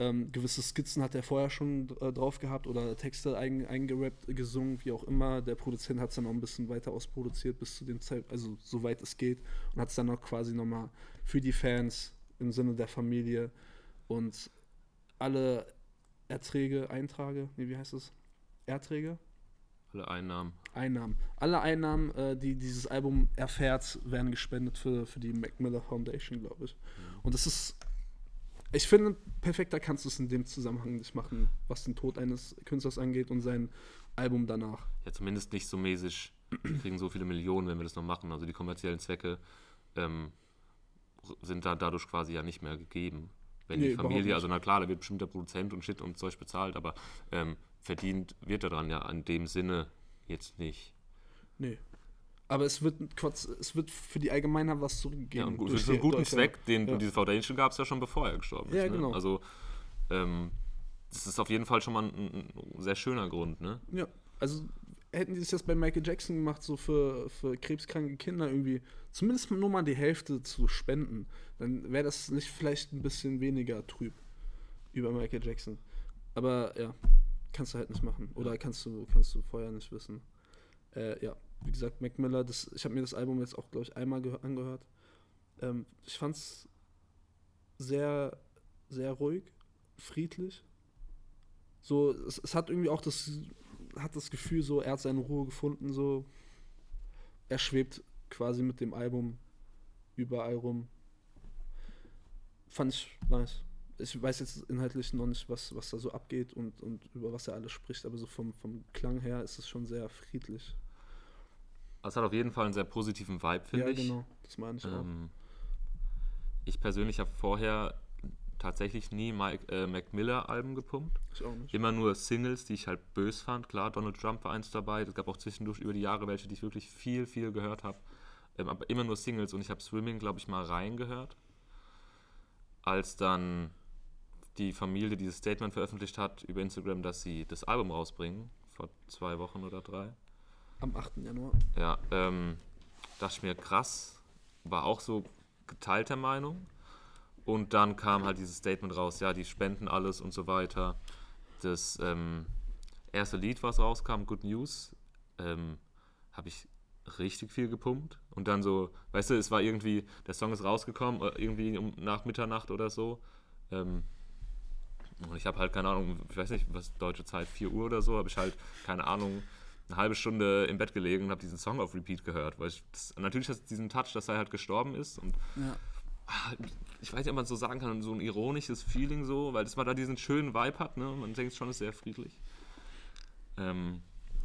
Speaker 1: Ähm, gewisse Skizzen hat er vorher schon äh, drauf gehabt oder Texte ein, eingerappt, gesungen, wie auch immer. Der Produzent hat es dann noch ein bisschen weiter ausproduziert bis zu dem Zeit, also soweit es geht und hat es dann noch quasi nochmal für die Fans im Sinne der Familie und alle Erträge, Einträge, nee, wie heißt es? Erträge?
Speaker 2: Alle Einnahmen.
Speaker 1: Einnahmen. Alle Einnahmen, äh, die dieses Album erfährt, werden gespendet für, für die Mac Miller Foundation, glaube ich. Und das ist, ich finde, perfekter kannst du es in dem Zusammenhang nicht machen, was den Tod eines Künstlers angeht und sein Album danach.
Speaker 2: Ja, zumindest nicht so mäßig. Wir kriegen so viele Millionen, wenn wir das noch machen. Also die kommerziellen Zwecke ähm, sind da dadurch quasi ja nicht mehr gegeben. Wenn
Speaker 1: Nee,
Speaker 2: die Familie, also na klar, da wird bestimmt der Produzent und Shit und Zeug bezahlt, aber ähm, verdient wird daran ja in dem Sinne jetzt nicht.
Speaker 1: Nee. Aber es wird, Quatsch, es wird für die Allgemeinheit was zurückgegeben.
Speaker 2: Ja, gut, für einen guten Zweck, den
Speaker 1: ja.
Speaker 2: diese Foundation gab es ja schon bevor er gestorben ist.
Speaker 1: Ja,
Speaker 2: ne?
Speaker 1: genau.
Speaker 2: Also ähm, das ist auf jeden Fall schon mal ein, ein sehr schöner Grund, ne?
Speaker 1: Ja, also hätten die das jetzt bei Michael Jackson gemacht, so für, für krebskranke Kinder irgendwie, zumindest nur mal die Hälfte zu spenden, dann wäre das nicht vielleicht ein bisschen weniger trüb über Michael Jackson. Aber ja, kannst du halt nicht machen. Oder kannst du, kannst du vorher nicht wissen. Äh, ja, wie gesagt, Mac Miller, das, ich habe mir das Album jetzt auch, glaube ich, einmal gehör- angehört. Ähm, ich fand's sehr, sehr ruhig, friedlich. So, es, es hat irgendwie auch das, hat das Gefühl, so, er hat seine Ruhe gefunden, so. Er schwebt quasi mit dem Album überall rum. Fand ich nice. Ich weiß jetzt inhaltlich noch nicht, was, was da so abgeht und, und über was er alles spricht, aber so vom, vom Klang her ist es schon sehr friedlich.
Speaker 2: Es hat auf jeden Fall einen sehr positiven Vibe, finde
Speaker 1: ja,
Speaker 2: ich.
Speaker 1: genau. Das meine ich auch.
Speaker 2: Ähm, ich persönlich habe vorher tatsächlich nie Mike, äh, Mac Miller Alben gepumpt.
Speaker 1: Ich auch nicht.
Speaker 2: Immer nur Singles, die ich halt bös fand. Klar, Donald Trump war eins dabei. Es gab auch zwischendurch über die Jahre welche, die ich wirklich viel, viel gehört habe. Ähm, aber immer nur Singles und ich habe Swimming, glaube ich, mal reingehört. Als dann die Familie dieses Statement veröffentlicht hat über Instagram, dass sie das Album rausbringen, vor zwei Wochen oder drei.
Speaker 1: Am 8. Januar.
Speaker 2: Ja, ähm, dachte ich mir, krass, war auch so geteilter Meinung. Und dann kam halt dieses Statement raus, ja, die spenden alles und so weiter. Das ähm, erste Lied, was rauskam, Good News, ähm, habe ich richtig viel gepumpt. Und dann so, weißt du, es war irgendwie, der Song ist rausgekommen, äh, irgendwie um, nach Mitternacht oder so. Ähm, und ich habe halt, keine Ahnung, ich weiß nicht, was deutsche Zeit, 4 Uhr oder so, habe ich halt, keine Ahnung, eine halbe Stunde im Bett gelegen und habe diesen Song auf Repeat gehört. Weil ich das, natürlich hat es diesen Touch, dass er halt gestorben ist. Und
Speaker 1: Ja.
Speaker 2: Ich weiß nicht, ob man so sagen kann, so ein ironisches Feeling so, weil das mal da diesen schönen Vibe hat, ne? Man denkt schon, es ist sehr friedlich. Ähm,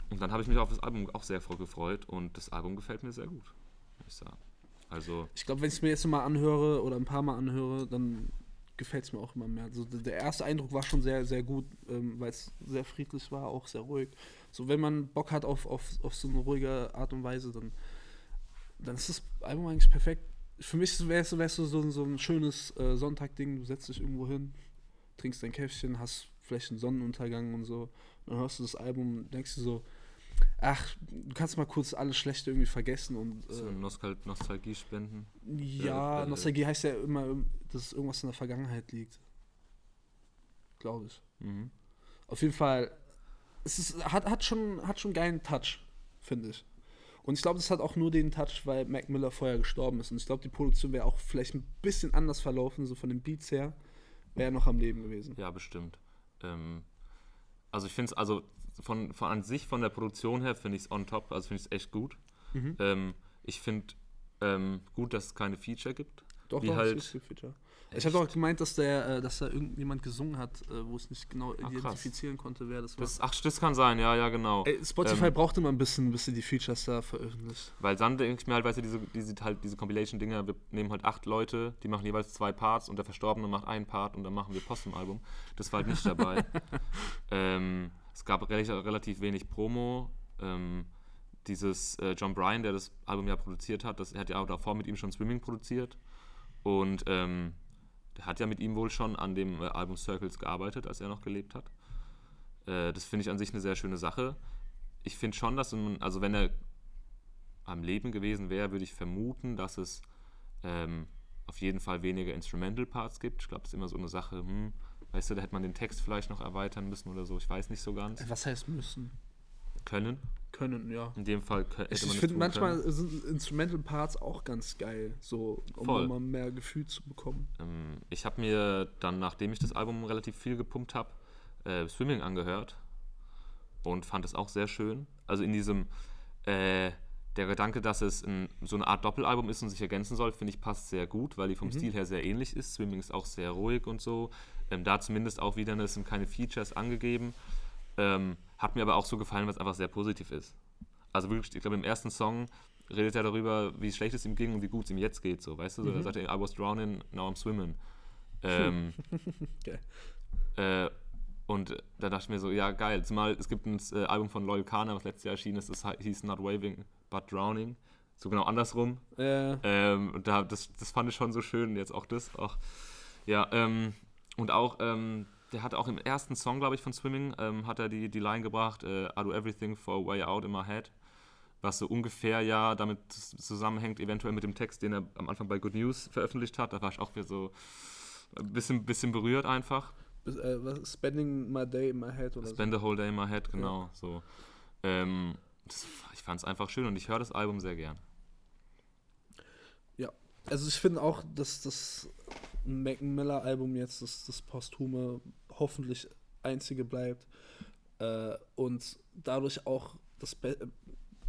Speaker 2: und dann habe ich mich auf das Album auch sehr gefreut und das Album gefällt mir sehr gut, muss ich sagen. Also,
Speaker 1: Ich glaube, wenn ich es mir jetzt mal anhöre oder ein paar Mal anhöre, dann gefällt es mir auch immer mehr. Also der der erste Eindruck war schon sehr, sehr gut, ähm, weil es sehr friedlich war, auch sehr ruhig. So, wenn man Bock hat auf, auf, auf so eine ruhige Art und Weise, dann, dann ist das Album eigentlich perfekt. Für mich wäre es wär's so, so, so ein schönes äh, Sonntagding, du setzt dich irgendwo hin, trinkst dein Käffchen, hast vielleicht einen Sonnenuntergang und so, dann hörst du das Album und denkst dir so, ach, du kannst mal kurz alles Schlechte irgendwie vergessen und
Speaker 2: so
Speaker 1: äh,
Speaker 2: Nostal Nostalgie spenden.
Speaker 1: ja,
Speaker 2: Äh,
Speaker 1: Nostalgie heißt ja immer, dass irgendwas in der Vergangenheit liegt. Glaube ich.
Speaker 2: Mhm.
Speaker 1: Auf jeden Fall, es ist, hat, hat, schon, hat schon geilen Touch, finde ich. Und ich glaube, das hat auch nur den Touch, weil Mac Miller vorher gestorben ist. Und ich glaube, die Produktion wäre auch vielleicht ein bisschen anders verlaufen, so von den Beats her, wäre er noch am Leben gewesen.
Speaker 2: Ja, bestimmt. Ähm, also ich finde es, also von, von an sich, von der Produktion her, finde ich es on top, also finde ich es echt gut.
Speaker 1: Mhm.
Speaker 2: Ähm, ich finde ähm, gut, dass es keine Feature gibt.
Speaker 1: Doch,
Speaker 2: Wie
Speaker 1: doch,
Speaker 2: halt-
Speaker 1: es ist Feature. Ich habe auch gemeint, dass der, äh, dass da irgendjemand gesungen hat, äh, wo es nicht genau
Speaker 2: krass.
Speaker 1: identifizieren konnte, wer das war.
Speaker 2: Das, ach, das kann sein, ja, ja, genau.
Speaker 1: Ey, Spotify
Speaker 2: Ähm,
Speaker 1: braucht immer ein bisschen, bis sie die Features da veröffentlicht.
Speaker 2: Weil dann denke ich mir halt, weißt du, diese, diese, halt, diese Compilation-Dinger, wir nehmen halt acht Leute, die machen jeweils zwei Parts und der Verstorbene macht einen Part und dann machen wir Post im Album. Das war halt nicht dabei. ähm, es gab relativ, relativ wenig Promo. Ähm, dieses äh, John Bryan, der das Album ja produziert hat, das, er hat ja auch davor mit ihm schon Swimming produziert. Und ähm, der hat ja mit ihm wohl schon an dem äh, Album Circles gearbeitet, als er noch gelebt hat. Äh, das finde ich an sich eine sehr schöne Sache. Ich finde schon, dass man, also wenn er am Leben gewesen wäre, würde ich vermuten, dass es ähm, auf jeden Fall weniger Instrumental Parts gibt. Ich glaube, das ist immer so eine Sache, hm, weißt du, da hätte man den Text vielleicht noch erweitern müssen oder so. Ich weiß nicht so ganz.
Speaker 1: Was heißt müssen?
Speaker 2: Können.
Speaker 1: Können, ja.
Speaker 2: In dem Fall hätte
Speaker 1: Ich,
Speaker 2: man
Speaker 1: ich finde manchmal
Speaker 2: können.
Speaker 1: sind Instrumental Parts auch ganz geil, so um
Speaker 2: Voll.
Speaker 1: mal mehr Gefühl zu bekommen.
Speaker 2: Ähm, ich habe mir dann, nachdem ich das Album relativ viel gepumpt habe, äh, Swimming angehört und fand es auch sehr schön. Also in diesem, äh, der Gedanke, dass es ein, so eine Art Doppelalbum ist und sich ergänzen soll, finde ich passt sehr gut, weil die vom Stil her sehr ähnlich ist. Swimming ist auch sehr ruhig und so. Ähm, da zumindest auch wieder, es sind keine Features angegeben. Ähm, hat mir aber auch so gefallen, weil es einfach sehr positiv ist. Also wirklich, ich glaube, im ersten Song redet er darüber, wie schlecht es ihm ging und wie gut es ihm jetzt geht. So, weißt du? So, Er sagt, I was drowning, now I'm swimming. Ähm,
Speaker 1: Geil.
Speaker 2: äh, und da dachte ich mir so, ja geil. Zumal es gibt ein äh, Album von Loyal Kana, was letztes Jahr erschienen ist, das hieß Not Waving, but Drowning. So genau andersrum.
Speaker 1: Äh,
Speaker 2: Ähm, und da, das, das fand ich schon so schön, jetzt auch das. Auch, ja, ähm, und auch ähm, der hat auch im ersten Song, glaube ich, von Swimming, ähm, hat er die, die Line gebracht, äh, I do everything for a way out in my head. Was so ungefähr ja damit zusammenhängt, eventuell mit dem Text, den er am Anfang bei Good News veröffentlicht hat. Da war ich auch wieder so ein bisschen, bisschen berührt einfach.
Speaker 1: Äh, was, spending my day in my head oder
Speaker 2: Spend the whole day in my head, genau. So. Ähm, das, ich fand es einfach schön und ich höre das Album sehr gern.
Speaker 1: so. Ja. Also ich finde auch, dass das Mac Miller Album jetzt das, das posthume hoffentlich einzige bleibt äh, und dadurch auch das be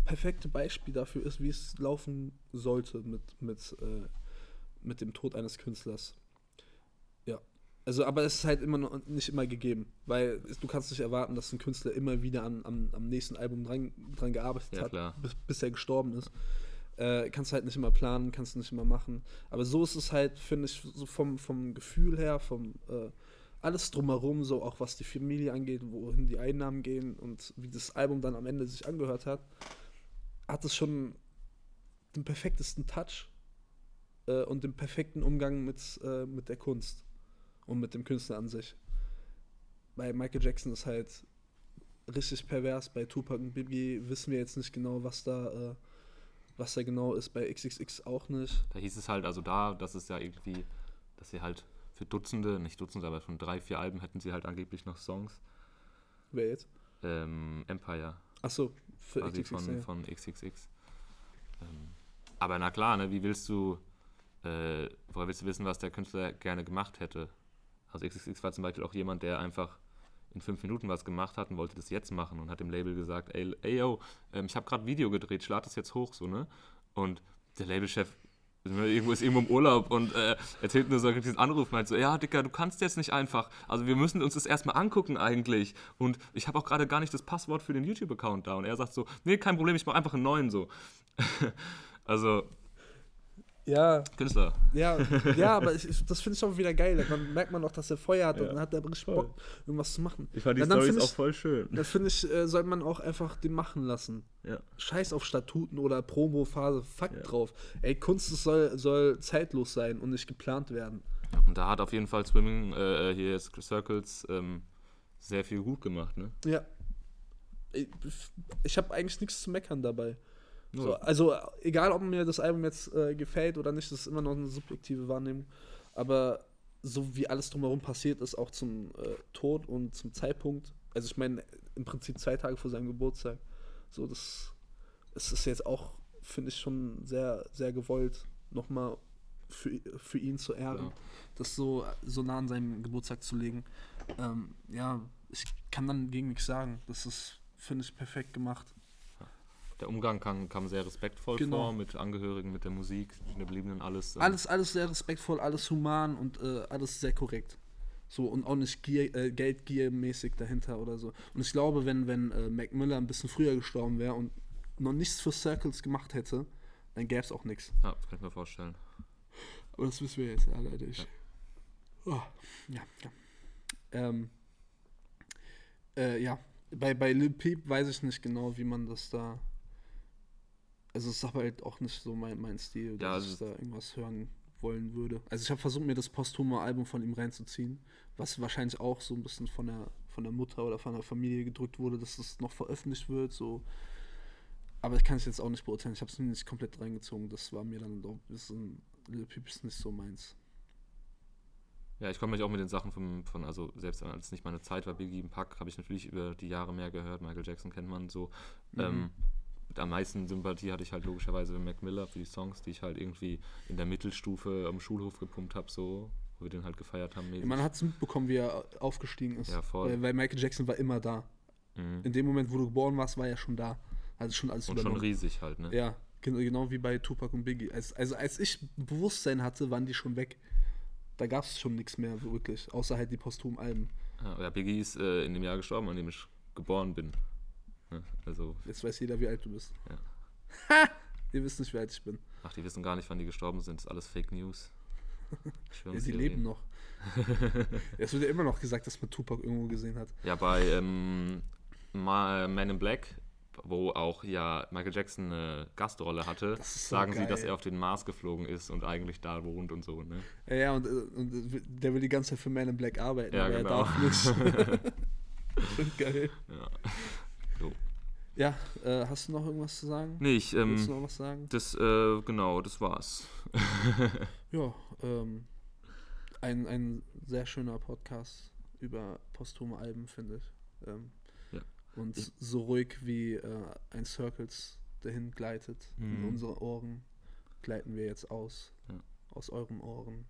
Speaker 1: perfekte Beispiel dafür ist, wie es laufen sollte mit, mit, äh, mit dem Tod eines Künstlers. Ja. Also, aber es ist halt immer noch nicht immer gegeben, weil es, du kannst nicht erwarten, dass ein Künstler immer wieder an, am, am nächsten Album dran, dran gearbeitet
Speaker 2: Ja,
Speaker 1: hat, bis, bis er gestorben ist. Äh, kannst halt nicht immer planen, kannst nicht immer machen. Aber so ist es halt, finde ich, so vom, vom Gefühl her, vom äh, alles drumherum, so auch was die Familie angeht, wohin die Einnahmen gehen und wie das Album dann am Ende sich angehört hat, hat es schon den perfektesten Touch äh, und den perfekten Umgang mit, äh, mit der Kunst und mit dem Künstler an sich. Bei Michael Jackson ist halt richtig pervers, bei Tupac und Biggie wissen wir jetzt nicht genau, was da, äh, was da genau ist, bei XXX auch nicht.
Speaker 2: Da hieß es halt, also da, das ist ja irgendwie, dass sie halt für Dutzende, nicht Dutzende, aber schon drei, vier Alben hätten sie halt angeblich noch Songs.
Speaker 1: Wer jetzt?
Speaker 2: Ähm, Empire,
Speaker 1: Achso, für
Speaker 2: quasi
Speaker 1: XXX.
Speaker 2: von,
Speaker 1: ja.
Speaker 2: von XXX. Ähm, aber na klar, ne, wie willst du, äh, woher willst du wissen, was der Künstler gerne gemacht hätte? Also XXX war zum Beispiel auch jemand, der einfach in fünf Minuten was gemacht hat und wollte das jetzt machen und hat dem Label gesagt, ey, ey yo, ähm, ich habe gerade Video gedreht, ich lade das jetzt hoch, so, ne? Und der Labelchef irgendwo ist irgendwo im Urlaub und äh, erzählt nur so kriegt diesen Anruf, meint so, ja, Dicker, du kannst jetzt nicht einfach. Also wir müssen uns das erstmal angucken eigentlich. Und ich habe auch gerade gar nicht das Passwort für den YouTube-Account da. Und er sagt so, nee, kein Problem, ich mache einfach einen neuen so. also,
Speaker 1: Ja,
Speaker 2: Künstler.
Speaker 1: ja, ja, aber ich, ich, das finde ich auch wieder geil. Dann merkt man auch, dass er Feuer hat
Speaker 2: Ja.
Speaker 1: und dann hat er richtig Bock, irgendwas zu machen.
Speaker 2: Ich fand die Storys auch voll schön.
Speaker 1: Da finde ich, äh, sollte man auch einfach den machen lassen.
Speaker 2: Ja.
Speaker 1: Scheiß auf Statuten oder Promo-Phase, fuck
Speaker 2: Ja.
Speaker 1: drauf. Ey, Kunst soll, soll zeitlos sein und nicht geplant werden.
Speaker 2: Und da hat auf jeden Fall Swimming, äh, hier jetzt Circles, ähm, sehr viel gut gemacht, ne?
Speaker 1: Ja. Ich, ich habe eigentlich nichts zu meckern dabei. So, also, egal ob mir das Album jetzt äh, gefällt oder nicht, das ist immer noch eine subjektive Wahrnehmung. Aber so wie alles drumherum passiert ist, auch zum äh, Tod und zum Zeitpunkt, also ich meine, im Prinzip zwei Tage vor seinem Geburtstag, so das, es ist jetzt auch, finde ich, schon sehr, sehr gewollt, nochmal für, für ihn zu ehren,
Speaker 2: Ja.
Speaker 1: das so, so nah an seinem Geburtstag zu legen. Ähm, ja, ich kann dann gegen nichts sagen. Das ist, finde ich, perfekt gemacht.
Speaker 2: Der Umgang kam, kam sehr respektvoll
Speaker 1: Genau.
Speaker 2: vor, mit Angehörigen, mit der Musik, mit den Gebliebenen, alles. ähm,
Speaker 1: Alles, alles sehr respektvoll, alles human und äh, alles sehr korrekt. So und auch nicht Gier, äh, Geldgiermäßig dahinter oder so. Und ich glaube, wenn, wenn äh, Mac Miller ein bisschen früher gestorben wäre und noch nichts für Circles gemacht hätte, dann gäbe es auch nichts.
Speaker 2: Ja, das kann ich mir vorstellen.
Speaker 1: Aber das wissen wir jetzt ja leider nicht. Oh, ja, ja. Ähm, äh, ja, bei, bei Lil Peep weiß ich nicht genau, wie man das da. Also, es ist aber halt auch nicht so mein, mein Stil, dass
Speaker 2: Ja, also
Speaker 1: ich da irgendwas hören wollen würde. Also, ich habe versucht, mir das posthume Album von ihm reinzuziehen, was wahrscheinlich auch so ein bisschen von der, von der Mutter oder von der Familie gedrückt wurde, dass das noch veröffentlicht wird. So. Aber ich kann es jetzt auch nicht beurteilen. Ich habe es mir nicht komplett reingezogen. Das war mir dann doch ein bisschen. Ist nicht so meins.
Speaker 2: Ja, ich komme mich auch mit den Sachen vom, von, also selbst als es nicht meine Zeit war, Biggie und Pack, habe ich natürlich über die Jahre mehr gehört. Michael Jackson kennt man so.
Speaker 1: Mhm.
Speaker 2: Ähm, mit am meisten Sympathie hatte ich halt logischerweise für Mac Miller, für die Songs, die ich halt irgendwie in der Mittelstufe am Schulhof gepumpt habe, so, wo wir den halt gefeiert haben. mäßig.
Speaker 1: Man hat es mitbekommen, wie er aufgestiegen ist.
Speaker 2: Ja, voll.
Speaker 1: Weil, weil Michael Jackson war immer da.
Speaker 2: Mhm.
Speaker 1: In dem Moment, wo du geboren warst, war er schon da. Also schon alles
Speaker 2: Und schon
Speaker 1: übernommen.
Speaker 2: riesig halt, ne?
Speaker 1: Ja, gen- genau wie bei Tupac und Biggie. Als, also als ich Bewusstsein hatte, waren die schon weg. Da gab es schon nichts mehr wirklich, außer halt die posthumen Alben.
Speaker 2: Ja, ja, Biggie ist äh, in dem Jahr gestorben, an dem ich geboren bin. Ne? Also,
Speaker 1: Jetzt weiß jeder, wie alt du bist.
Speaker 2: Ja.
Speaker 1: Ha! Ihr wisst nicht, wie alt ich bin.
Speaker 2: ach, die wissen gar nicht, wann die gestorben sind. Das ist alles Fake News.
Speaker 1: Ja, sie leben noch. es wird ja immer noch gesagt, dass man Tupac irgendwo gesehen hat.
Speaker 2: Ja, bei ähm, Ma- Man in Black wo auch ja Michael Jackson eine Gastrolle hatte,
Speaker 1: so
Speaker 2: sagen sie, dass
Speaker 1: geil.
Speaker 2: er auf den Mars geflogen ist und eigentlich da wohnt und so, ne?
Speaker 1: Ja, ja und, äh, und äh, der will die ganze Zeit für Man in Black arbeiten,
Speaker 2: Ja,
Speaker 1: aber
Speaker 2: genau.
Speaker 1: er darf nicht. Schon geil.
Speaker 2: Ja.
Speaker 1: Ja, äh, hast du noch irgendwas zu sagen?
Speaker 2: Nee, ich,
Speaker 1: Willst du
Speaker 2: ähm,
Speaker 1: noch was sagen?
Speaker 2: das, äh, genau, das war's.
Speaker 1: Ja, ähm, ein, ein sehr schöner Podcast über posthume Alben, finde ich. Ähm,
Speaker 2: Ja.
Speaker 1: Und
Speaker 2: Ich-
Speaker 1: so ruhig wie äh, ein Circles dahin gleitet in
Speaker 2: Mhm.
Speaker 1: unsere Ohren, gleiten wir jetzt aus.
Speaker 2: Ja.
Speaker 1: Aus euren Ohren.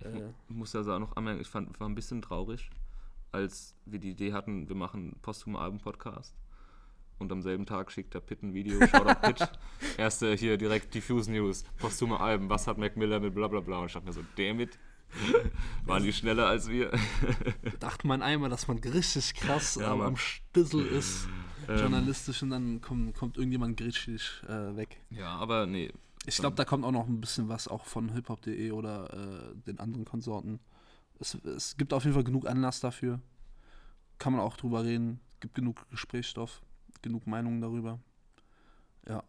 Speaker 1: Äh,
Speaker 2: Ich muss ja sagen, noch anmerken, ich fand, war ein bisschen traurig, als wir die Idee hatten, wir machen posthume Alben-Podcast. Und am selben Tag schickt der Pitt ein Video, Shoutout Pitt. Erste hier direkt Diffuse News, posthume Alben, was hat Mac Miller mit bla bla bla. Und ich dachte mir so, damit waren die schneller als wir.
Speaker 1: dachte man einmal, dass man richtig krass
Speaker 2: Ja,
Speaker 1: am, Stissel ist,
Speaker 2: Ähm.
Speaker 1: journalistisch, und dann kommt, kommt irgendjemand gritschig äh, weg.
Speaker 2: Ja, aber nee.
Speaker 1: Ich glaube, da kommt auch noch ein bisschen was auch von hiphop.de oder äh, den anderen Konsorten. Es, es gibt auf jeden Fall genug Anlass dafür. Kann man auch drüber reden. Gibt genug Gesprächsstoff, genug Meinungen darüber. Ja.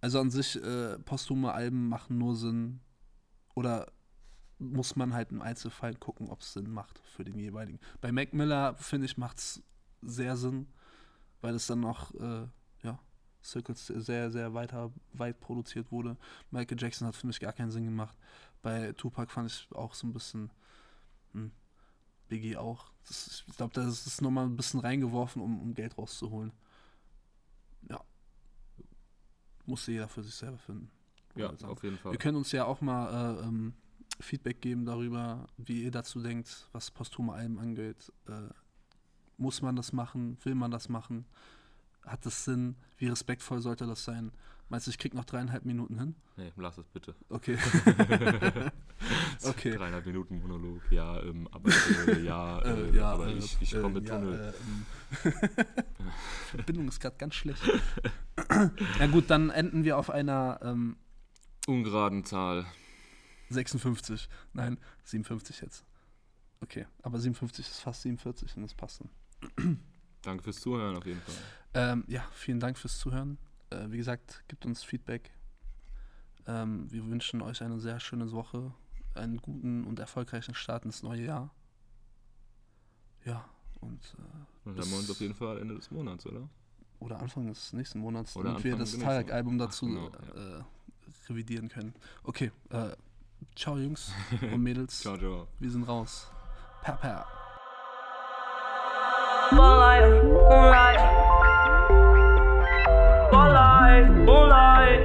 Speaker 1: Also an sich, äh, posthume Alben machen nur Sinn. Oder muss man halt im Einzelfall gucken, ob es Sinn macht für den jeweiligen. Bei Mac Miller, finde ich, macht es sehr Sinn, weil es dann noch, äh, ja, Circles sehr, sehr weiter, weit produziert wurde. Michael Jackson hat für mich gar keinen Sinn gemacht. Bei Tupac fand ich auch so ein bisschen, hm, Biggie auch. Das ich glaube, das ist nochmal ein bisschen reingeworfen, um, um Geld rauszuholen. Ja. Musste jeder für sich selber finden.
Speaker 2: Ja,
Speaker 1: sagen.
Speaker 2: auf jeden Fall.
Speaker 1: Wir können uns ja auch mal äh, ähm, Feedback geben darüber, wie ihr dazu denkt, was posthume Alben angeht. Äh, muss man das machen? Will man das machen? Hat das Sinn? Wie respektvoll sollte das sein? Meinst du, ich krieg noch dreieinhalb Minuten hin?
Speaker 2: Nee, lass es bitte.
Speaker 1: Okay. Okay.
Speaker 2: Dreieinhalb Minuten Monolog, ja, ähm, aber äh, ja, äh,
Speaker 1: Äh, ja,
Speaker 2: aber
Speaker 1: äh,
Speaker 2: ich, ich
Speaker 1: äh,
Speaker 2: komme mit
Speaker 1: ja,
Speaker 2: Tunnel.
Speaker 1: äh, ähm. Verbindung ist gerade ganz schlecht. ja gut, dann enden wir auf einer ähm,
Speaker 2: Ungeraden Zahl.
Speaker 1: 56. Nein, 57 jetzt. Okay, aber 57 ist fast 47 und das passt dann.
Speaker 2: Danke fürs Zuhören auf jeden Fall.
Speaker 1: Ähm, ja, vielen Dank fürs Zuhören. Äh, wie gesagt, gebt uns Feedback. Ähm, wir wünschen euch eine sehr schöne Woche, einen guten und erfolgreichen Start ins neue Jahr. Ja, und äh,
Speaker 2: Dann
Speaker 1: Das-
Speaker 2: hören wir uns auf jeden Fall Ende des Monats, oder?
Speaker 1: oder Anfang des nächsten Monats,
Speaker 2: Oder
Speaker 1: damit wir
Speaker 2: Anfang
Speaker 1: das
Speaker 2: des nächsten
Speaker 1: Tarek-Album dazu
Speaker 2: Ach, genau,
Speaker 1: äh, revidieren können. Okay, äh, ciao Jungs und Mädels.
Speaker 2: Ciao, ciao.
Speaker 1: Wir sind raus. Per, per.
Speaker 3: Moonlight, moonlight. Moonlight, moonlight.